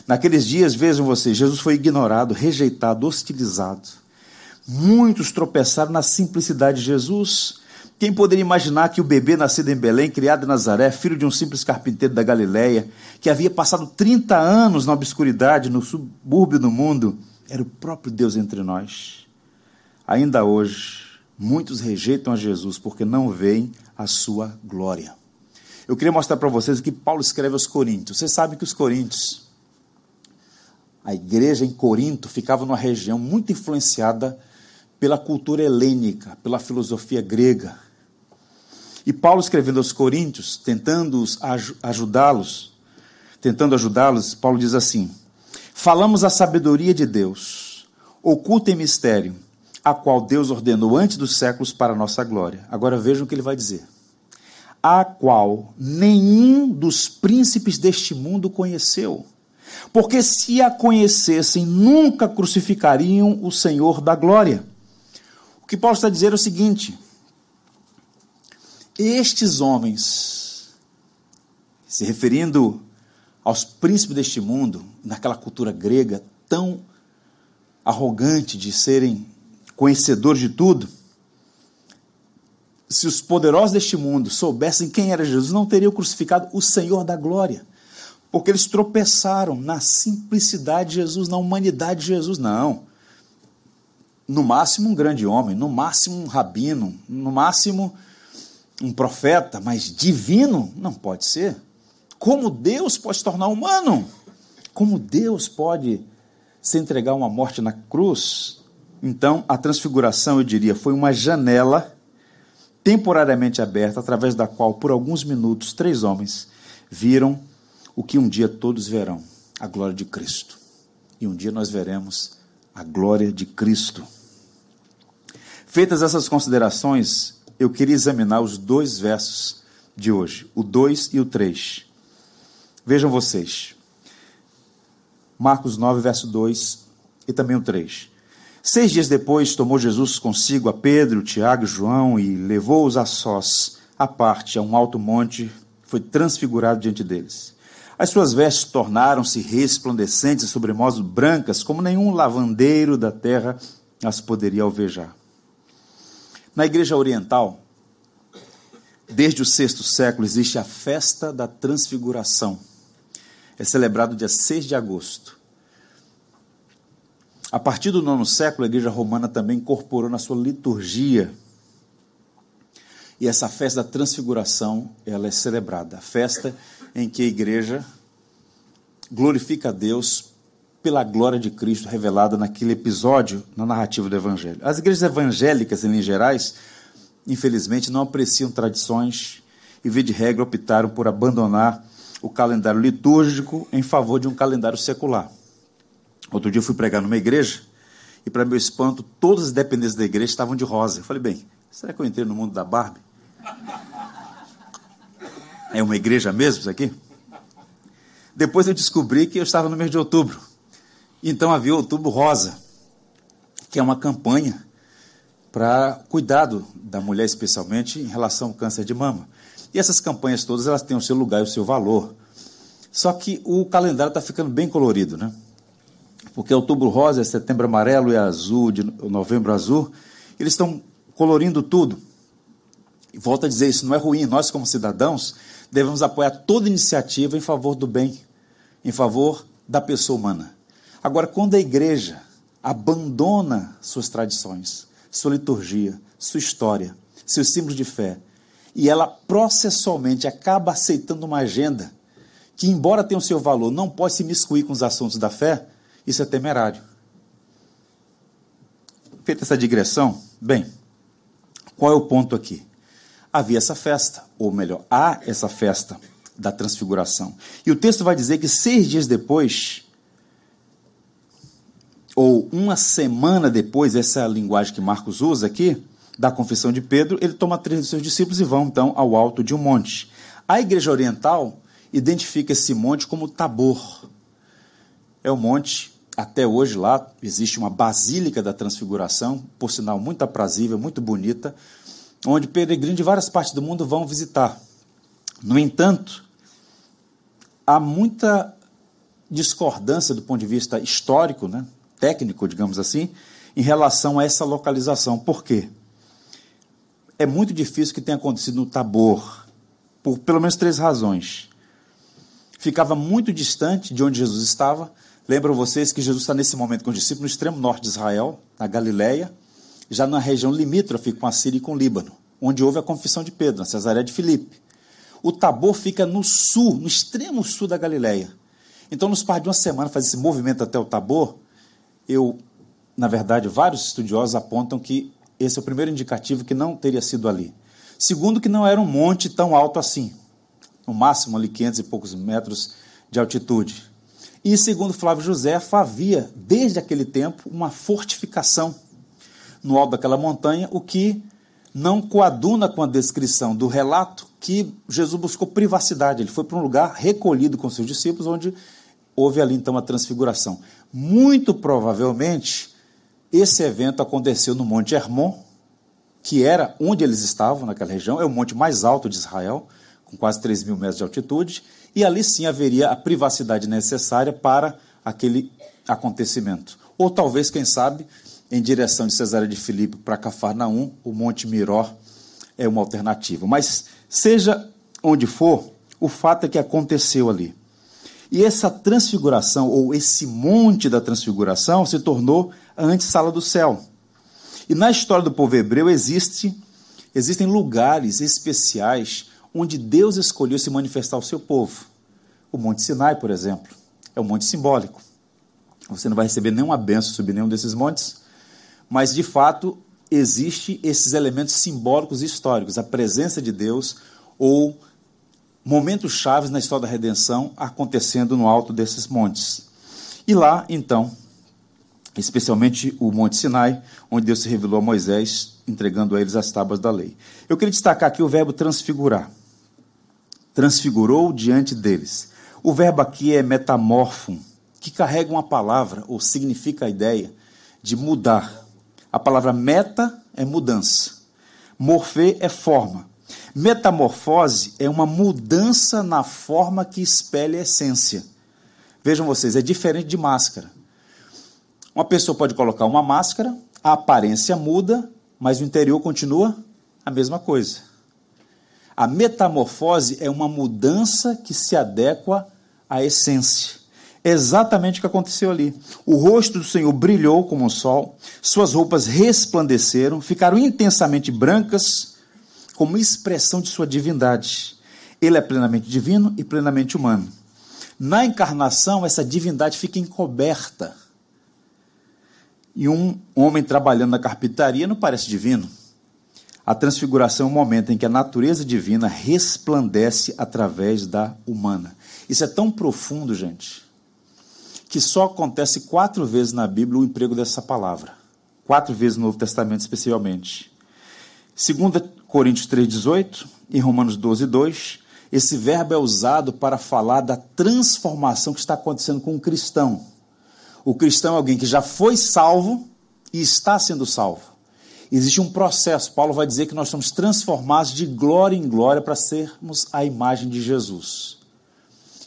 Naqueles dias, vejam vocês, Jesus foi ignorado, rejeitado, hostilizado. Muitos tropeçaram na simplicidade de Jesus. Quem poderia imaginar que o bebê nascido em Belém, criado em Nazaré, filho de um simples carpinteiro da Galileia, que havia passado 30 anos na obscuridade, no subúrbio do mundo, era o próprio Deus entre nós. Ainda hoje, muitos rejeitam a Jesus porque não veem a sua glória. Eu queria mostrar para vocês o que Paulo escreve aos Coríntios. Você sabe que os Coríntios a igreja em Corinto ficava numa região muito influenciada pela cultura helênica, pela filosofia grega. E Paulo escrevendo aos Coríntios, tentando ajudá-los, tentando ajudá-los, Paulo diz assim: Falamos a sabedoria de Deus, oculta em mistério, a qual Deus ordenou antes dos séculos para a nossa glória. Agora vejam o que ele vai dizer. A qual nenhum dos príncipes deste mundo conheceu porque se a conhecessem, nunca crucificariam o Senhor da glória. O que Paulo está dizendo é o seguinte: estes homens, se referindo aos príncipes deste mundo, naquela cultura grega tão arrogante de serem conhecedores de tudo, se os poderosos deste mundo soubessem quem era Jesus, não teriam crucificado o Senhor da glória. Porque eles tropeçaram na simplicidade de Jesus, na humanidade de Jesus. Não. No máximo um grande homem, no máximo um rabino, no máximo um profeta, mas divino não pode ser. Como Deus pode se tornar humano? Como Deus pode se entregar uma morte na cruz? Então, a transfiguração, eu diria, foi uma janela temporariamente aberta, através da qual, por alguns minutos, três homens viram o que um dia todos verão: a glória de Cristo. E um dia nós veremos a glória de Cristo. Feitas essas considerações, eu queria examinar os dois versos de hoje, o 2 e o 3. Vejam vocês. Marcos 9, verso 2 e também o 3. Seis dias depois, tomou Jesus consigo a Pedro, Tiago e João e levou-os a sós, à parte, a um alto monte, foi transfigurado diante deles. As suas vestes tornaram-se resplandecentes e sobremodo brancas, como nenhum lavandeiro da terra as poderia alvejar. Na igreja oriental, desde o sexto século, existe a festa da transfiguração. É celebrado dia 6 de agosto. A partir do nono século, a igreja romana também incorporou na sua liturgia. E essa festa da transfiguração, ela é celebrada. A festa em que a igreja glorifica a Deus pela glória de Cristo revelada naquele episódio na narrativa do Evangelho. As igrejas evangélicas, em linhas gerais, infelizmente, não apreciam tradições e, via de regra, optaram por abandonar o calendário litúrgico em favor de um calendário secular. Outro dia eu fui pregar numa igreja e, para meu espanto, todas as dependências da igreja estavam de rosa. Eu falei, bem, será que eu entrei no mundo da Barbie? É uma igreja mesmo isso aqui? Depois eu descobri que eu estava no mês de outubro. Então havia Outubro Rosa, que é uma campanha para cuidado da mulher, especialmente em relação ao câncer de mama. E essas campanhas todas elas têm o seu lugar e o seu valor. Só que o calendário está ficando bem colorido, né? Porque outubro rosa, setembro amarelo e azul, de novembro azul, eles estão colorindo tudo. E volto a dizer, isso não é ruim. Nós, como cidadãos, devemos apoiar toda iniciativa em favor do bem, em favor da pessoa humana. Agora, quando a igreja abandona suas tradições, sua liturgia, sua história, seus símbolos de fé, e ela processualmente acaba aceitando uma agenda que, embora tenha o seu valor, não pode se miscuir com os assuntos da fé, isso é temerário. Feita essa digressão, bem, qual é o ponto aqui? Havia essa festa, ou melhor, há essa festa da transfiguração. E o texto vai dizer que seis dias depois, ou uma semana depois, essa é a linguagem que Marcos usa aqui, da confissão de Pedro, ele toma três dos seus discípulos e vão então ao alto de um monte. A igreja oriental identifica esse monte como Tabor. É o monte, até hoje lá existe uma Basílica da Transfiguração, por sinal muito aprazível, muito bonita, onde peregrinos de várias partes do mundo vão visitar. No entanto, há muita discordância do ponto de vista histórico, né, técnico, digamos assim, em relação a essa localização. Por quê? É muito difícil que tenha acontecido no Tabor, por pelo menos três razões. Ficava muito distante de onde Jesus estava. Lembram vocês que Jesus está nesse momento com os discípulos no extremo norte de Israel, na Galileia, já na região limítrofe com a Síria e com o Líbano, onde houve a confissão de Pedro, na Cesareia de Filipe. O Tabor fica no sul, no extremo sul da Galileia. Então, nos par de uma semana, fazer esse movimento até o Tabor, eu, na verdade, vários estudiosos apontam que esse é o primeiro indicativo que não teria sido ali. Segundo, que não era um monte tão alto assim, no máximo ali 500 e poucos metros de altitude. E segundo Flávio José, havia, desde aquele tempo, uma fortificação no alto daquela montanha, o que não coaduna com a descrição do relato que Jesus buscou privacidade. Ele foi para um lugar recolhido com seus discípulos, onde houve ali então a transfiguração. Muito provavelmente, esse evento aconteceu no Monte Hermon, que era onde eles estavam naquela região, é o monte mais alto de Israel, com quase 3 mil metros de altitude, e ali sim haveria a privacidade necessária para aquele acontecimento. Ou talvez, quem sabe, em direção de Cesária de Filipe para Cafarnaum, o Monte Miró é uma alternativa. Mas seja onde for, o fato é que aconteceu ali. E essa transfiguração, ou esse monte da transfiguração, se tornou a antessala do céu. E na história do povo hebreu existe, existem lugares especiais onde Deus escolheu se manifestar ao seu povo. O Monte Sinai, por exemplo, é um monte simbólico. Você não vai receber nenhuma benção subir nenhum desses montes, mas de fato existe esses elementos simbólicos e históricos, a presença de Deus ou momentos chaves na história da redenção acontecendo no alto desses montes. E lá, então, especialmente o Monte Sinai, onde Deus se revelou a Moisés, entregando a eles as tábuas da lei. Eu queria destacar aqui o verbo transfigurar. Transfigurou diante deles. O verbo aqui é metamorfo, que carrega uma palavra, ou significa a ideia de mudar. A palavra meta é mudança. Morfê é forma. Metamorfose é uma mudança na forma que espelha a essência. Vejam vocês, é diferente de máscara. Uma pessoa pode colocar uma máscara, a aparência muda, mas o interior continua a mesma coisa. A metamorfose é uma mudança que se adequa à essência exatamente o que aconteceu ali. O rosto do Senhor brilhou como o sol, suas roupas resplandeceram, ficaram intensamente brancas, como expressão de sua divindade. Ele é plenamente divino e plenamente humano. Na encarnação, essa divindade fica encoberta. E um homem trabalhando na carpintaria não parece divino. A transfiguração é o momento em que a natureza divina resplandece através da humana. Isso é tão profundo, gente, que só acontece quatro vezes na Bíblia o emprego dessa palavra. Quatro vezes no Novo Testamento, especialmente. 2 Coríntios 3,18 e Romanos 12, 2, esse verbo é usado para falar da transformação que está acontecendo com o cristão. O cristão é alguém que já foi salvo e está sendo salvo. Existe um processo. Paulo vai dizer que nós somos transformados de glória em glória para sermos a imagem de Jesus.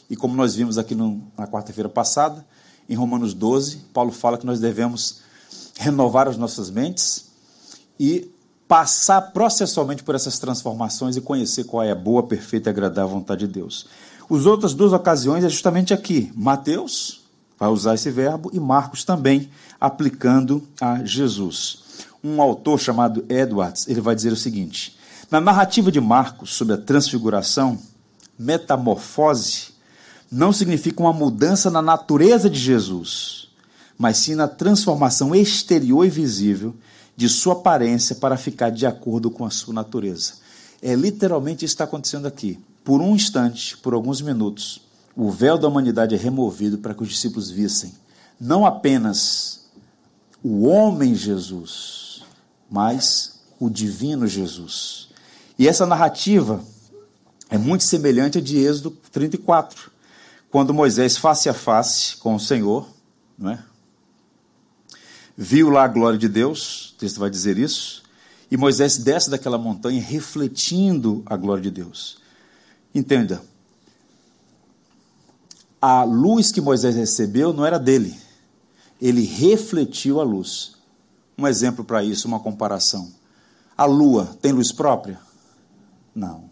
E como nós vimos aqui no, na quarta-feira passada, em Romanos 12, Paulo fala que nós devemos renovar as nossas mentes e passar processualmente por essas transformações e conhecer qual é a boa, perfeita e agradável vontade de Deus. As outras duas ocasiões é justamente aqui. Mateus vai usar esse verbo e Marcos também, aplicando a Jesus. Um autor chamado Edwards, ele vai dizer o seguinte: na narrativa de Marcos sobre a transfiguração, metamorfose não significa uma mudança na natureza de Jesus, mas sim na transformação exterior e visível de sua aparência para ficar de acordo com a sua natureza. É literalmente isso que está acontecendo aqui. Por um instante, por alguns minutos, o véu da humanidade é removido para que os discípulos vissem não apenas o homem Jesus, mas o divino Jesus. E essa narrativa é muito semelhante à de Êxodo 34, quando Moisés, face a face com o Senhor, não é? viu lá a glória de Deus, o texto vai dizer isso, e Moisés desce daquela montanha refletindo a glória de Deus. Entenda, a luz que Moisés recebeu não era dele, ele refletiu a luz. Um exemplo para isso, uma comparação. A lua tem luz própria? Não.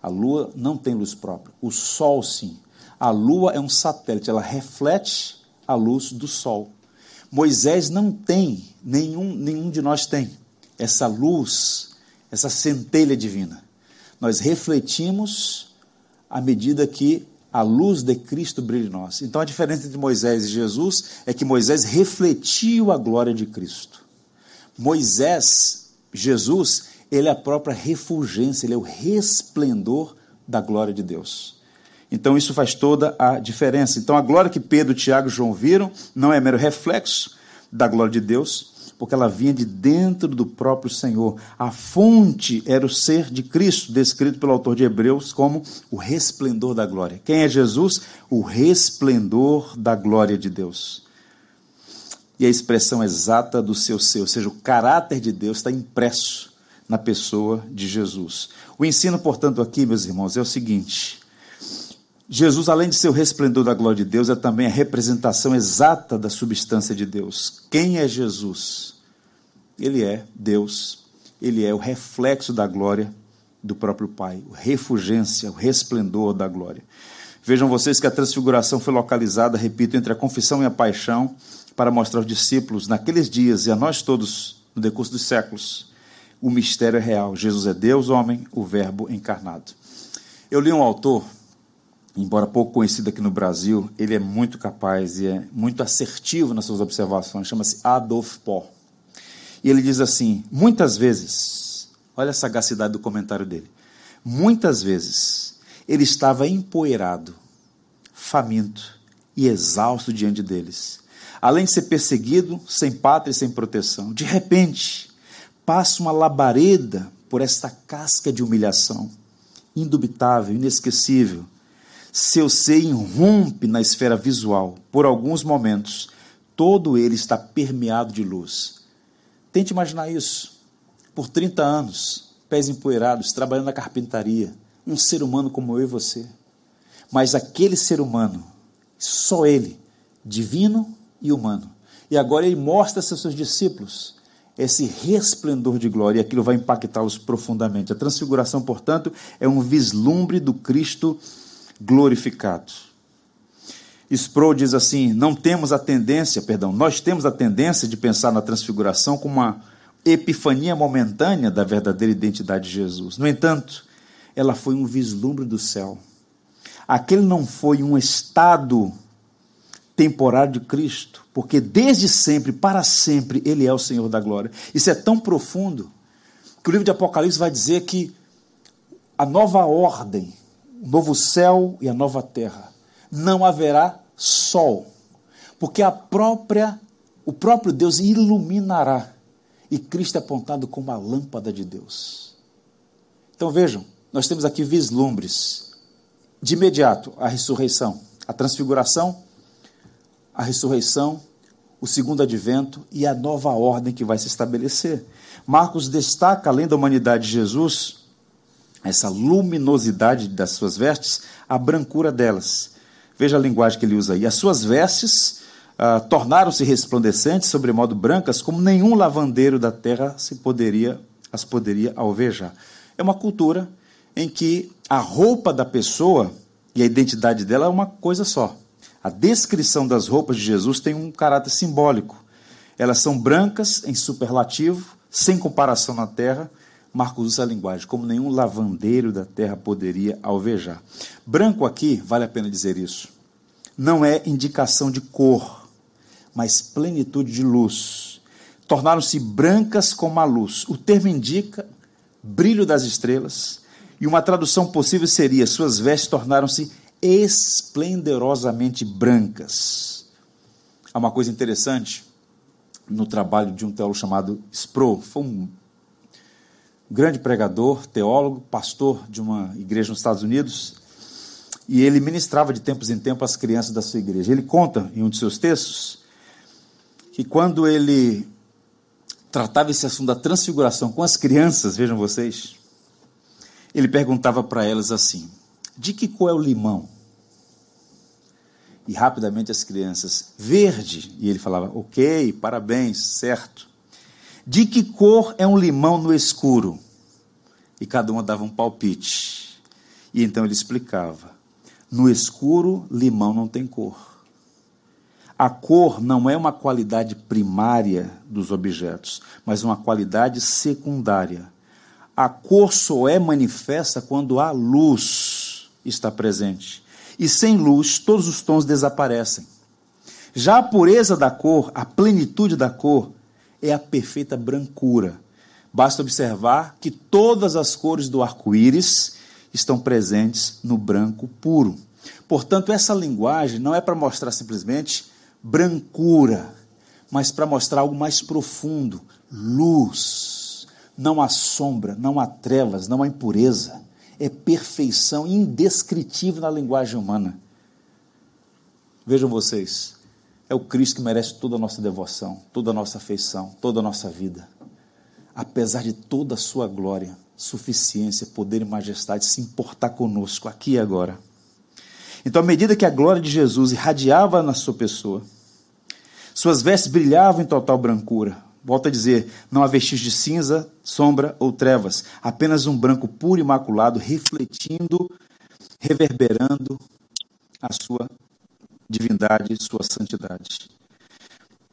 A lua não tem luz própria. O sol, sim. A lua é um satélite, ela reflete a luz do sol. Moisés não tem, nenhum, nenhum de nós tem, essa luz, essa centelha divina. Nós refletimos à medida que a luz de Cristo brilha em nós. Então a diferença entre Moisés e Jesus é que Moisés refletiu a glória de Cristo. Moisés, Jesus, ele é a própria refulgência, ele é o resplendor da glória de Deus. Então isso faz toda a diferença. Então a glória que Pedro, Tiago e João viram não é mero reflexo da glória de Deus, porque ela vinha de dentro do próprio Senhor. A fonte era o ser de Cristo, descrito pelo autor de Hebreus como o resplendor da glória. Quem é Jesus? O resplendor da glória de Deus. E a expressão exata do seu ser, ou seja, o caráter de Deus está impresso na pessoa de Jesus. O ensino, portanto, aqui, meus irmãos, é o seguinte: Jesus, além de ser o resplendor da glória de Deus, é também a representação exata da substância de Deus. Quem é Jesus? Ele é Deus, ele é o reflexo da glória do próprio Pai, o refugência, o resplendor da glória. Vejam vocês que a transfiguração foi localizada, repito, entre a confissão e a paixão, para mostrar aos discípulos naqueles dias e a nós todos no decurso dos séculos, o mistério é real. Jesus é Deus, homem, o Verbo encarnado. Eu li um autor embora pouco conhecido aqui no Brasil, ele é muito capaz e é muito assertivo nas suas observações, chama-se Adolf Pohr. E ele diz assim: muitas vezes, olha a sagacidade do comentário dele, muitas vezes ele estava empoeirado, faminto e exausto diante deles. Além de ser perseguido, sem pátria e sem proteção, de repente passa uma labareda por esta casca de humilhação, indubitável, inesquecível, seu ser irrompe na esfera visual. Por alguns momentos, todo ele está permeado de luz. Tente imaginar isso. Por 30 anos, pés empoeirados, trabalhando na carpintaria, um ser humano como eu e você. Mas aquele ser humano, só ele, divino e humano. E agora ele mostra a seus discípulos esse resplendor de glória, e aquilo vai impactá-los profundamente. A transfiguração, portanto, é um vislumbre do Cristo glorificado. Sproul diz assim: não temos a tendência, perdão, nós temos a tendência de pensar na transfiguração como uma epifania momentânea da verdadeira identidade de Jesus. No entanto, ela foi um vislumbre do céu. Aquele não foi um estado temporário de Cristo, porque desde sempre, para sempre, Ele é o Senhor da glória. Isso é tão profundo que o livro de Apocalipse vai dizer que a nova ordem o novo céu e a nova terra. Não haverá sol, porque a própria o próprio Deus iluminará e Cristo é apontado como a lâmpada de Deus. Então vejam, nós temos aqui vislumbres. De imediato, a ressurreição, a transfiguração, a ressurreição, o segundo advento e a nova ordem que vai se estabelecer. Marcos destaca, além da humanidade de Jesus, essa luminosidade das suas vestes, a brancura delas. Veja a linguagem que ele usa aí. As suas vestes ah, tornaram-se resplandecentes, sobremodo brancas, como nenhum lavandeiro da terra se poderia, as poderia alvejar. É uma cultura em que a roupa da pessoa e a identidade dela é uma coisa só. A descrição das roupas de Jesus tem um caráter simbólico. Elas são brancas em superlativo, sem comparação na terra. Marcos usa a linguagem como nenhum lavandeiro da terra poderia alvejar. Branco aqui, vale a pena dizer isso, não é indicação de cor, mas plenitude de luz. Tornaram-se brancas como a luz. O termo indica brilho das estrelas, e uma tradução possível seria: suas vestes tornaram-se esplendorosamente brancas. Há uma coisa interessante no trabalho de um teólogo chamado Sproul, foi um grande pregador, teólogo, pastor de uma igreja nos Estados Unidos, e ele ministrava de tempos em tempos as crianças da sua igreja. Ele conta em um de seus textos que quando ele tratava esse assunto da transfiguração com as crianças, vejam vocês, ele perguntava para elas assim: de que cor é o limão? E rapidamente as crianças, verde. E ele falava, ok, parabéns, certo. De que cor é um limão no escuro? E cada uma dava um palpite. E então ele explicava: no escuro, limão não tem cor. A cor não é uma qualidade primária dos objetos, mas uma qualidade secundária. A cor só é manifesta quando a luz está presente. E sem luz, todos os tons desaparecem. Já a pureza da cor, a plenitude da cor, é a perfeita brancura. Basta observar que todas as cores do arco-íris estão presentes no branco puro. Portanto, essa linguagem não é para mostrar simplesmente brancura, mas para mostrar algo mais profundo, luz. Não há sombra, não há trevas, não há impureza. É perfeição indescritível na linguagem humana. Vejam vocês, é o Cristo que merece toda a nossa devoção, toda a nossa afeição, toda a nossa vida. Apesar de toda a sua glória, suficiência, poder e majestade, se importar conosco aqui e agora. Então, à medida que a glória de Jesus irradiava na sua pessoa, suas vestes brilhavam em total brancura. Volto a dizer, não há vestígio de cinza, sombra ou trevas, apenas um branco puro e imaculado, refletindo, reverberando a sua divindade e sua santidade.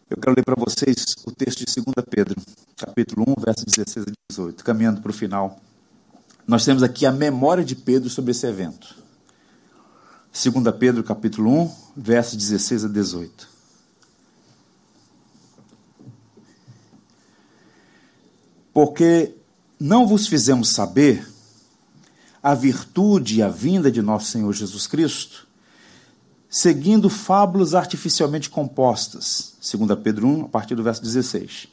Eu quero ler para vocês o texto de 2 Pedro, capítulo 1, versos 16 a 18, caminhando para o final. Nós temos aqui a memória de Pedro sobre esse evento. 2 Pedro capítulo 1, versos 16 a 18. Porque não vos fizemos saber a virtude e a vinda de nosso Senhor Jesus Cristo, seguindo fábulas artificialmente compostas, 2 Pedro 1, a partir do verso 16.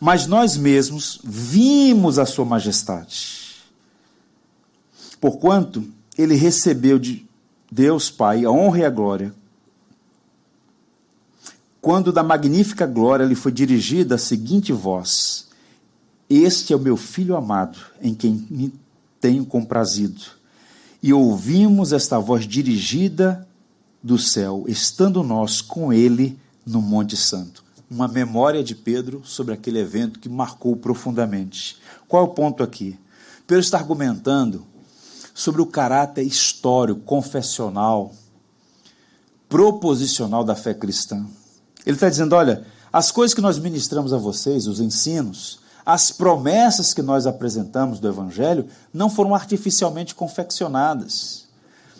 Mas nós mesmos vimos a sua majestade, porquanto ele recebeu de Deus Pai, a honra e a glória, quando da magnífica glória lhe foi dirigida a seguinte voz: Este é o meu filho amado, em quem me tenho comprazido. E ouvimos esta voz dirigida do céu, estando nós com ele no Monte Santo. Uma memória de Pedro sobre aquele evento que marcou profundamente. Qual é o ponto aqui? Pedro está argumentando sobre o caráter histórico, confessional, proposicional da fé cristã. Ele está dizendo: olha, as coisas que nós ministramos a vocês, os ensinos, as promessas que nós apresentamos do Evangelho, não foram artificialmente confeccionadas.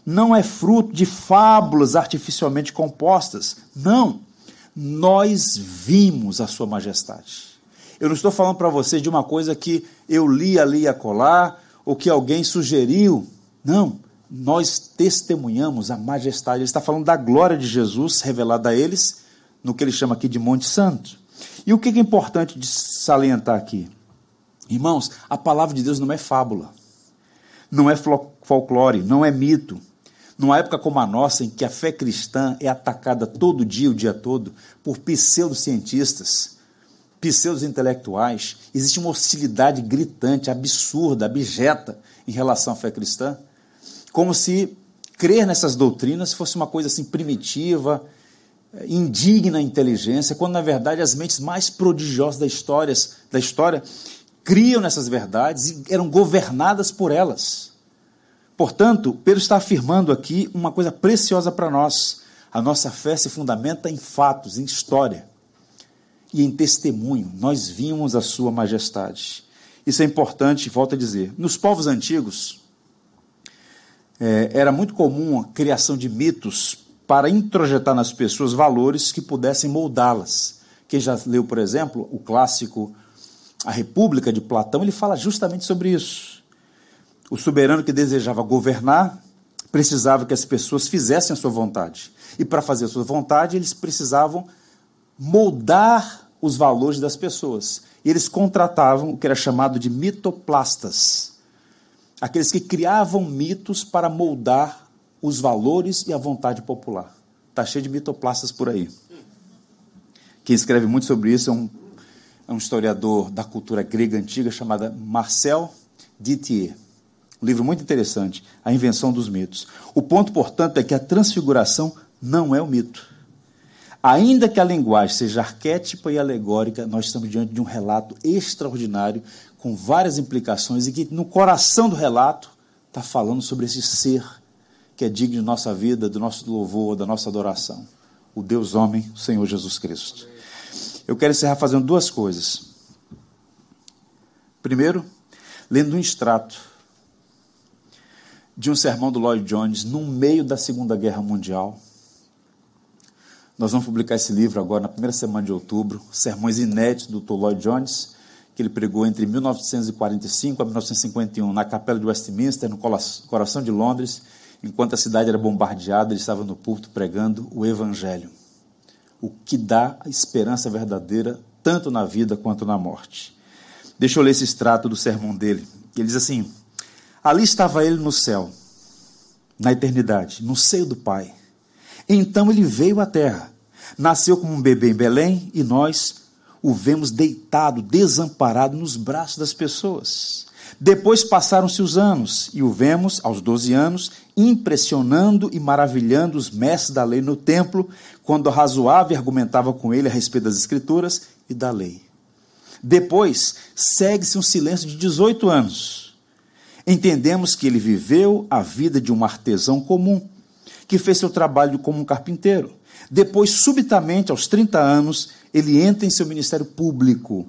Não é fruto de fábulas artificialmente compostas. Não. Nós vimos a Sua Majestade. Eu não estou falando para vocês de uma coisa que eu li ali e acolá, o que alguém sugeriu. Não, nós testemunhamos a majestade. Ele está falando da glória de Jesus revelada a eles, no que ele chama aqui de Monte Santo. E o que é importante de salientar aqui? Irmãos, a palavra de Deus não é fábula, não é folclore, não é mito. Numa época como a nossa, em que a fé cristã é atacada todo dia, o dia todo, por pseudocientistas, pseudos intelectuais, existe uma hostilidade gritante, absurda, abjeta em relação à fé cristã, como se crer nessas doutrinas fosse uma coisa assim primitiva, indigna inteligência, quando na verdade as mentes mais prodigiosas da história, da história criam nessas verdades e eram governadas por elas. Portanto, Pedro está afirmando aqui uma coisa preciosa para nós. A nossa fé se fundamenta em fatos, em história. e em testemunho nós vimos a sua majestade. Isso é importante, volto a dizer. Nos povos antigos, é, era muito comum a criação de mitos para introjetar nas pessoas valores que pudessem moldá-las. Quem já leu, por exemplo, o clássico A República de Platão, ele fala justamente sobre isso. O soberano que desejava governar precisava que as pessoas fizessem a sua vontade. E para fazer a sua vontade, eles precisavam moldar os valores das pessoas. E eles contratavam o que era chamado de mitoplastas aqueles que criavam mitos para moldar os valores e a vontade popular. Está cheio de mitoplastas por aí. Quem escreve muito sobre isso é um, é um historiador da cultura grega antiga chamado Marcel Dittier. Um livro muito interessante, A Invenção dos Mitos. O ponto, portanto, é que a transfiguração não é o mito. Ainda que a linguagem seja arquétipa e alegórica, nós estamos diante de um relato extraordinário com várias implicações e que no coração do relato está falando sobre esse ser que é digno de nossa vida, do nosso louvor, da nossa adoração. O Deus homem, o Senhor Jesus Cristo. Eu quero encerrar fazendo duas coisas. Primeiro, lendo um extrato de um sermão do Lloyd Jones no meio da Segunda Guerra Mundial. Nós vamos publicar esse livro agora na primeira semana de outubro, sermões inéditos do Dr. Lloyd Jones que ele pregou entre 1945 a 1951 na Capela de Westminster, no coração de Londres, enquanto a cidade era bombardeada, ele estava no púlpito pregando o Evangelho, o que dá a esperança verdadeira tanto na vida quanto na morte. Deixa eu ler esse extrato do sermão dele. Ele diz assim: Ali estava ele no céu, na eternidade, no seio do Pai. Então ele veio à terra, nasceu como um bebê em Belém e nós o vemos deitado, desamparado nos braços das pessoas. Depois passaram-se os anos e o vemos, aos 12 anos, impressionando e maravilhando os mestres da lei no templo, quando razoava e argumentava com ele a respeito das Escrituras e da lei. Depois, segue-se um silêncio de 18 anos. Entendemos que ele viveu a vida de um artesão comum, que fez seu trabalho como um carpinteiro. Depois, subitamente, aos 30 anos, ele entra em seu ministério público.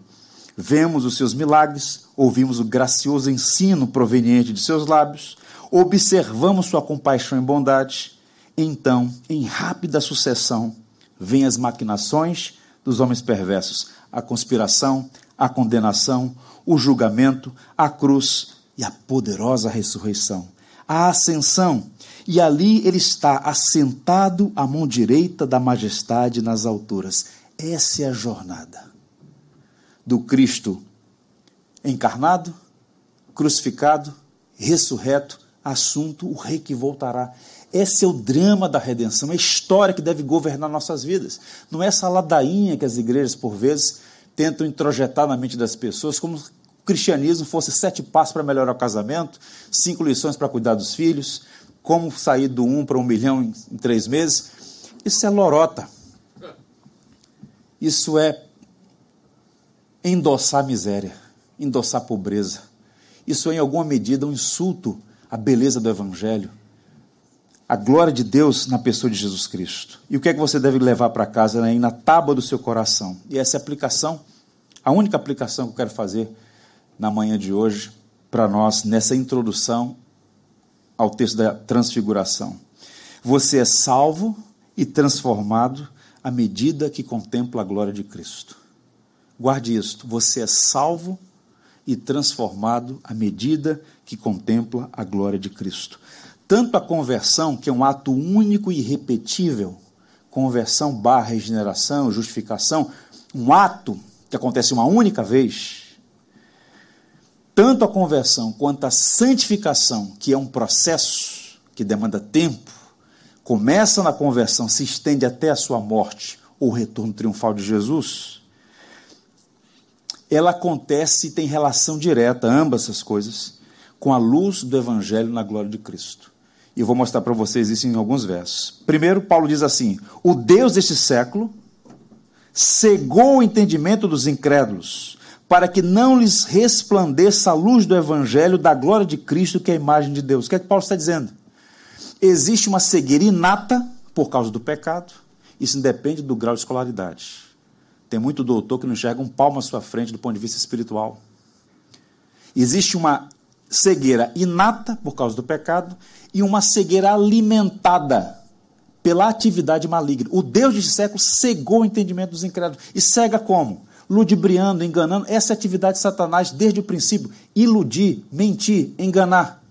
Vemos os seus milagres, ouvimos o gracioso ensino proveniente de seus lábios, observamos sua compaixão e bondade. Então, em rápida sucessão, vêm as maquinações dos homens perversos, a conspiração, a condenação, o julgamento, a cruz e a poderosa ressurreição. A ascensão, e ali ele está assentado à mão direita da majestade nas alturas. Essa é a jornada do Cristo encarnado, crucificado, ressurreto, assunto, o rei que voltará. Esse é o drama da redenção, é a história que deve governar nossas vidas. Não é essa ladainha que as igrejas, por vezes, tentam introjetar na mente das pessoas, como cristianismo fosse sete passos para melhorar o casamento, cinco lições para cuidar dos filhos, como sair do um para um milhão em três meses. Isso é lorota. Isso é endossar miséria, endossar pobreza. Isso é, em alguma medida, um insulto à beleza do Evangelho, à glória de Deus na pessoa de Jesus Cristo. E o que é que você deve levar para casa né, na tábua do seu coração? E essa é aplicação, a única aplicação que eu quero fazer na manhã de hoje para nós, nessa introdução ao texto da transfiguração. Você é salvo e transformado à medida que contempla a glória de Cristo. Guarde isto: você é salvo e transformado à medida que contempla a glória de Cristo. Tanto a conversão, que é um ato único e irrepetível, conversão barra regeneração, justificação, um ato que acontece uma única vez, tanto a conversão quanto a santificação, que é um processo que demanda tempo, começa na conversão, se estende até a sua morte ou o retorno triunfal de Jesus, ela acontece e tem relação direta, ambas essas coisas, com a luz do Evangelho na glória de Cristo. E eu vou mostrar para vocês isso em alguns versos. Primeiro, Paulo diz assim: O Deus deste século cegou o entendimento dos incrédulos, para que não lhes resplandeça a luz do Evangelho da glória de Cristo, que é a imagem de Deus. O que é que Paulo está dizendo? Existe uma cegueira inata por causa do pecado. Isso independe do grau de escolaridade. Tem muito doutor que não enxerga um palmo à sua frente do ponto de vista espiritual. Existe uma cegueira inata por causa do pecado e uma cegueira alimentada pela atividade maligna. O Deus de séculos cegou o entendimento dos incrédulos. E cega como? Ludibriando, enganando. Essa é a atividade de Satanás desde o princípio. Iludir, mentir, enganar.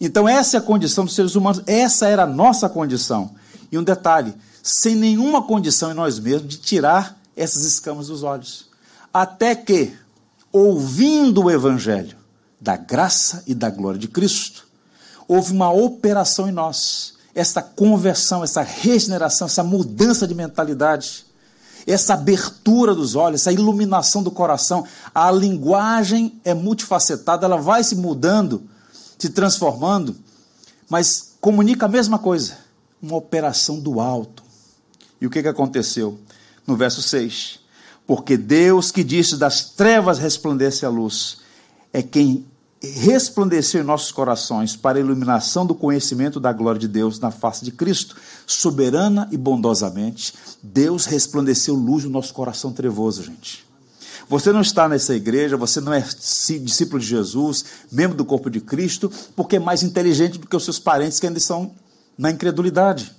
Então, essa é a condição dos seres humanos, essa era a nossa condição. E um detalhe: sem nenhuma condição em nós mesmos de tirar essas escamas dos olhos. Até que, ouvindo o Evangelho da graça e da glória de Cristo, houve uma operação em nós, essa conversão, essa regeneração, essa mudança de mentalidade, essa abertura dos olhos, essa iluminação do coração. A linguagem é multifacetada, ela vai se mudando se transformando, mas comunica a mesma coisa, uma operação do alto. E o que, que aconteceu? No verso 6: Porque Deus que disse das trevas resplandece a luz, é quem resplandeceu em nossos corações para a iluminação do conhecimento da glória de Deus na face de Cristo. Soberana e bondosamente, Deus resplandeceu luz no nosso coração trevoso, gente. Você não está nessa igreja, você não é discípulo de Jesus, membro do corpo de Cristo, porque é mais inteligente do que os seus parentes que ainda estão na incredulidade.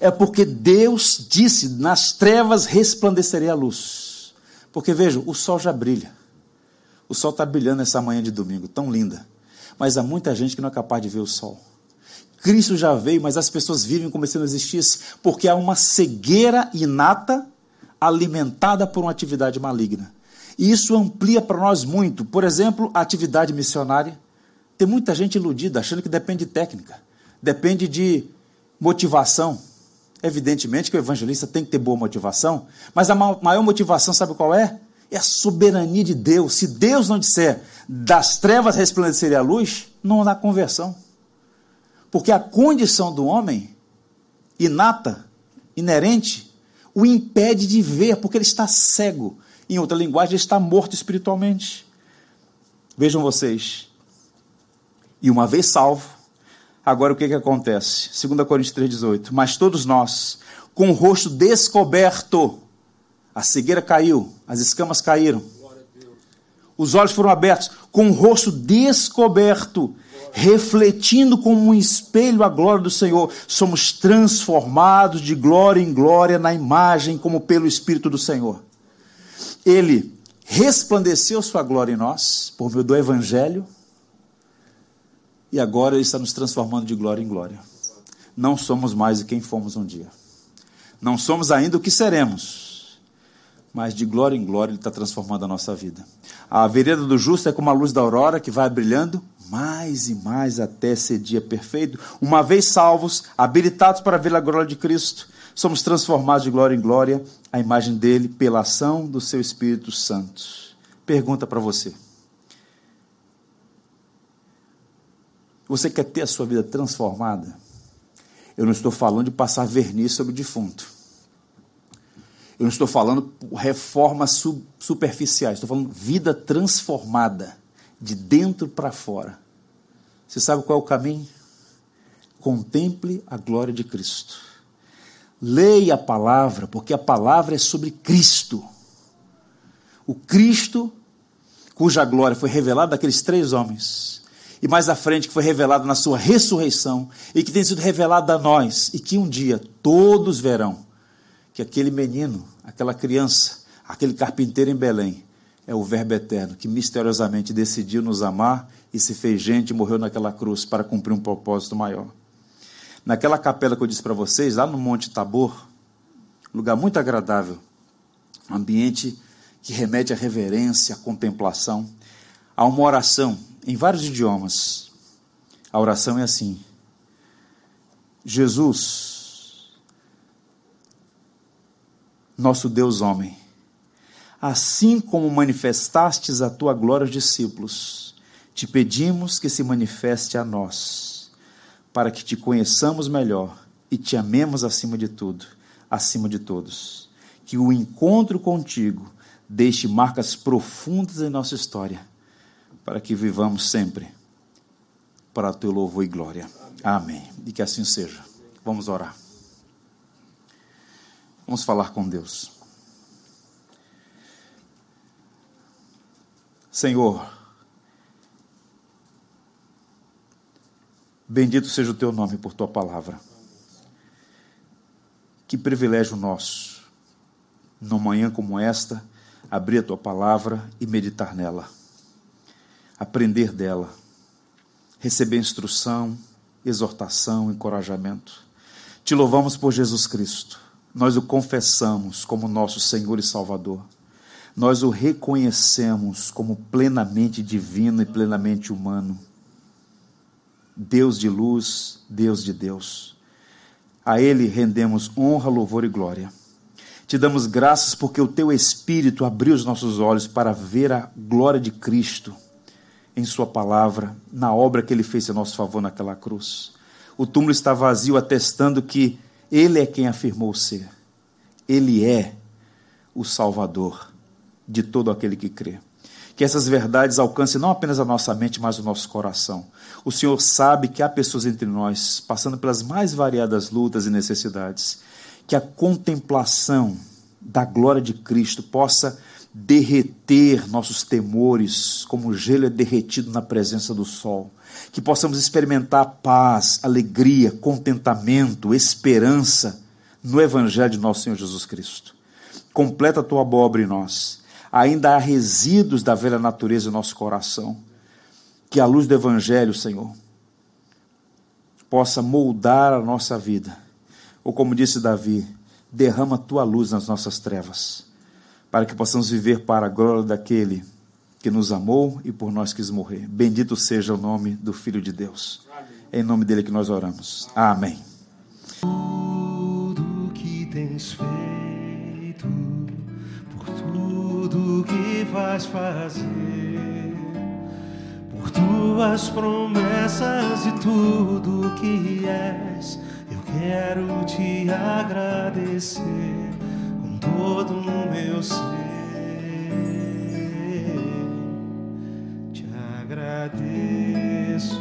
É porque Deus disse: nas trevas resplandecerei a luz. Porque veja, o sol já brilha. O sol está brilhando essa manhã de domingo, tão linda. Mas há muita gente que não é capaz de ver o sol. Cristo já veio, mas as pessoas vivem como se não existisse, porque há uma cegueira inata alimentada por uma atividade maligna. E isso amplia para nós muito. Por exemplo, a atividade missionária. Tem muita gente iludida, achando que depende de técnica, depende de motivação. Evidentemente que o evangelista tem que ter boa motivação, mas a maior motivação, sabe qual é? É a soberania de Deus. Se Deus não disser das trevas resplandeceria a luz, não há conversão. Porque a condição do homem, inata, inerente, o impede de ver, porque ele está cego. Em outra linguagem, ele está morto espiritualmente. Vejam vocês. E uma vez salvo, agora o que, que acontece? 2 Coríntios 3,18. Mas todos nós, com o rosto descoberto, a cegueira caiu, as escamas caíram, os olhos foram abertos, com o rosto descoberto, refletindo como um espelho a glória do Senhor, somos transformados de glória em glória na imagem como pelo Espírito do Senhor. Ele resplandeceu sua glória em nós por meio do Evangelho e agora ele está nos transformando de glória em glória. Não somos mais quem fomos um dia. Não somos ainda o que seremos, mas de glória em glória ele está transformando a nossa vida. A vereda do justo é como a luz da aurora que vai brilhando mais e mais até ser dia perfeito. Uma vez salvos, habilitados para ver a glória de Cristo, somos transformados de glória em glória à imagem dele pela ação do seu Espírito Santo. Pergunta para você. Você quer ter a sua vida transformada? Eu não estou falando de passar verniz sobre o defunto. Eu não estou falando reformas superficiais, estou falando vida transformada de dentro para fora. Você sabe qual é o caminho? Contemple a glória de Cristo. Leia a palavra, porque a palavra é sobre Cristo. O Cristo, cuja glória foi revelada daqueles três homens, e mais à frente que foi revelada na sua ressurreição, e que tem sido revelada a nós, e que um dia todos verão que aquele menino, aquela criança, aquele carpinteiro em Belém, é o Verbo eterno que misteriosamente decidiu nos amar e se fez gente e morreu naquela cruz para cumprir um propósito maior. Naquela capela que eu disse para vocês, lá no Monte Tabor, lugar muito agradável, ambiente que remete à reverência, à contemplação, há uma oração em vários idiomas. A oração é assim: Jesus, nosso Deus homem, assim como manifestastes a tua glória aos discípulos, te pedimos que se manifeste a nós, para que te conheçamos melhor e te amemos acima de tudo, acima de todos. Que o encontro contigo deixe marcas profundas em nossa história, para que vivamos sempre para teu louvor e glória. Amém. E que assim seja. Vamos orar. Vamos falar com Deus. Senhor, bendito seja o teu nome por tua palavra. Que privilégio nosso, numa manhã como esta, abrir a tua palavra e meditar nela, aprender dela, receber instrução, exortação, encorajamento. Te louvamos por Jesus Cristo. Nós o confessamos como nosso Senhor e Salvador. Nós o reconhecemos como plenamente divino e plenamente humano. Deus de luz, Deus de Deus. A Ele rendemos honra, louvor e glória. Te damos graças porque o Teu Espírito abriu os nossos olhos para ver a glória de Cristo em Sua palavra, na obra que Ele fez a nosso favor naquela cruz. O túmulo está vazio, atestando que Ele é quem afirmou ser. Ele é o Salvador de todo aquele que crê. Que essas verdades alcancem não apenas a nossa mente, mas o nosso coração. O Senhor sabe que há pessoas entre nós passando pelas mais variadas lutas e necessidades. Que a contemplação da glória de Cristo possa derreter nossos temores, como o gelo é derretido na presença do sol. Que possamos experimentar paz, alegria, contentamento, esperança no Evangelho de nosso Senhor Jesus Cristo. Completa a tua obra em nós ainda há resíduos da velha natureza em nosso coração. Que a luz do Evangelho, Senhor, possa moldar a nossa vida. Ou como disse Davi, derrama a tua luz nas nossas trevas, para que possamos viver para a glória daquele que nos amou e por nós quis morrer. Bendito seja o nome do Filho de Deus. É em nome dele que nós oramos. Amém. Tudo que tens feito tudo que vais fazer, por tuas promessas e tudo que és. Eu quero te agradecer com todo o meu ser. Agradeço,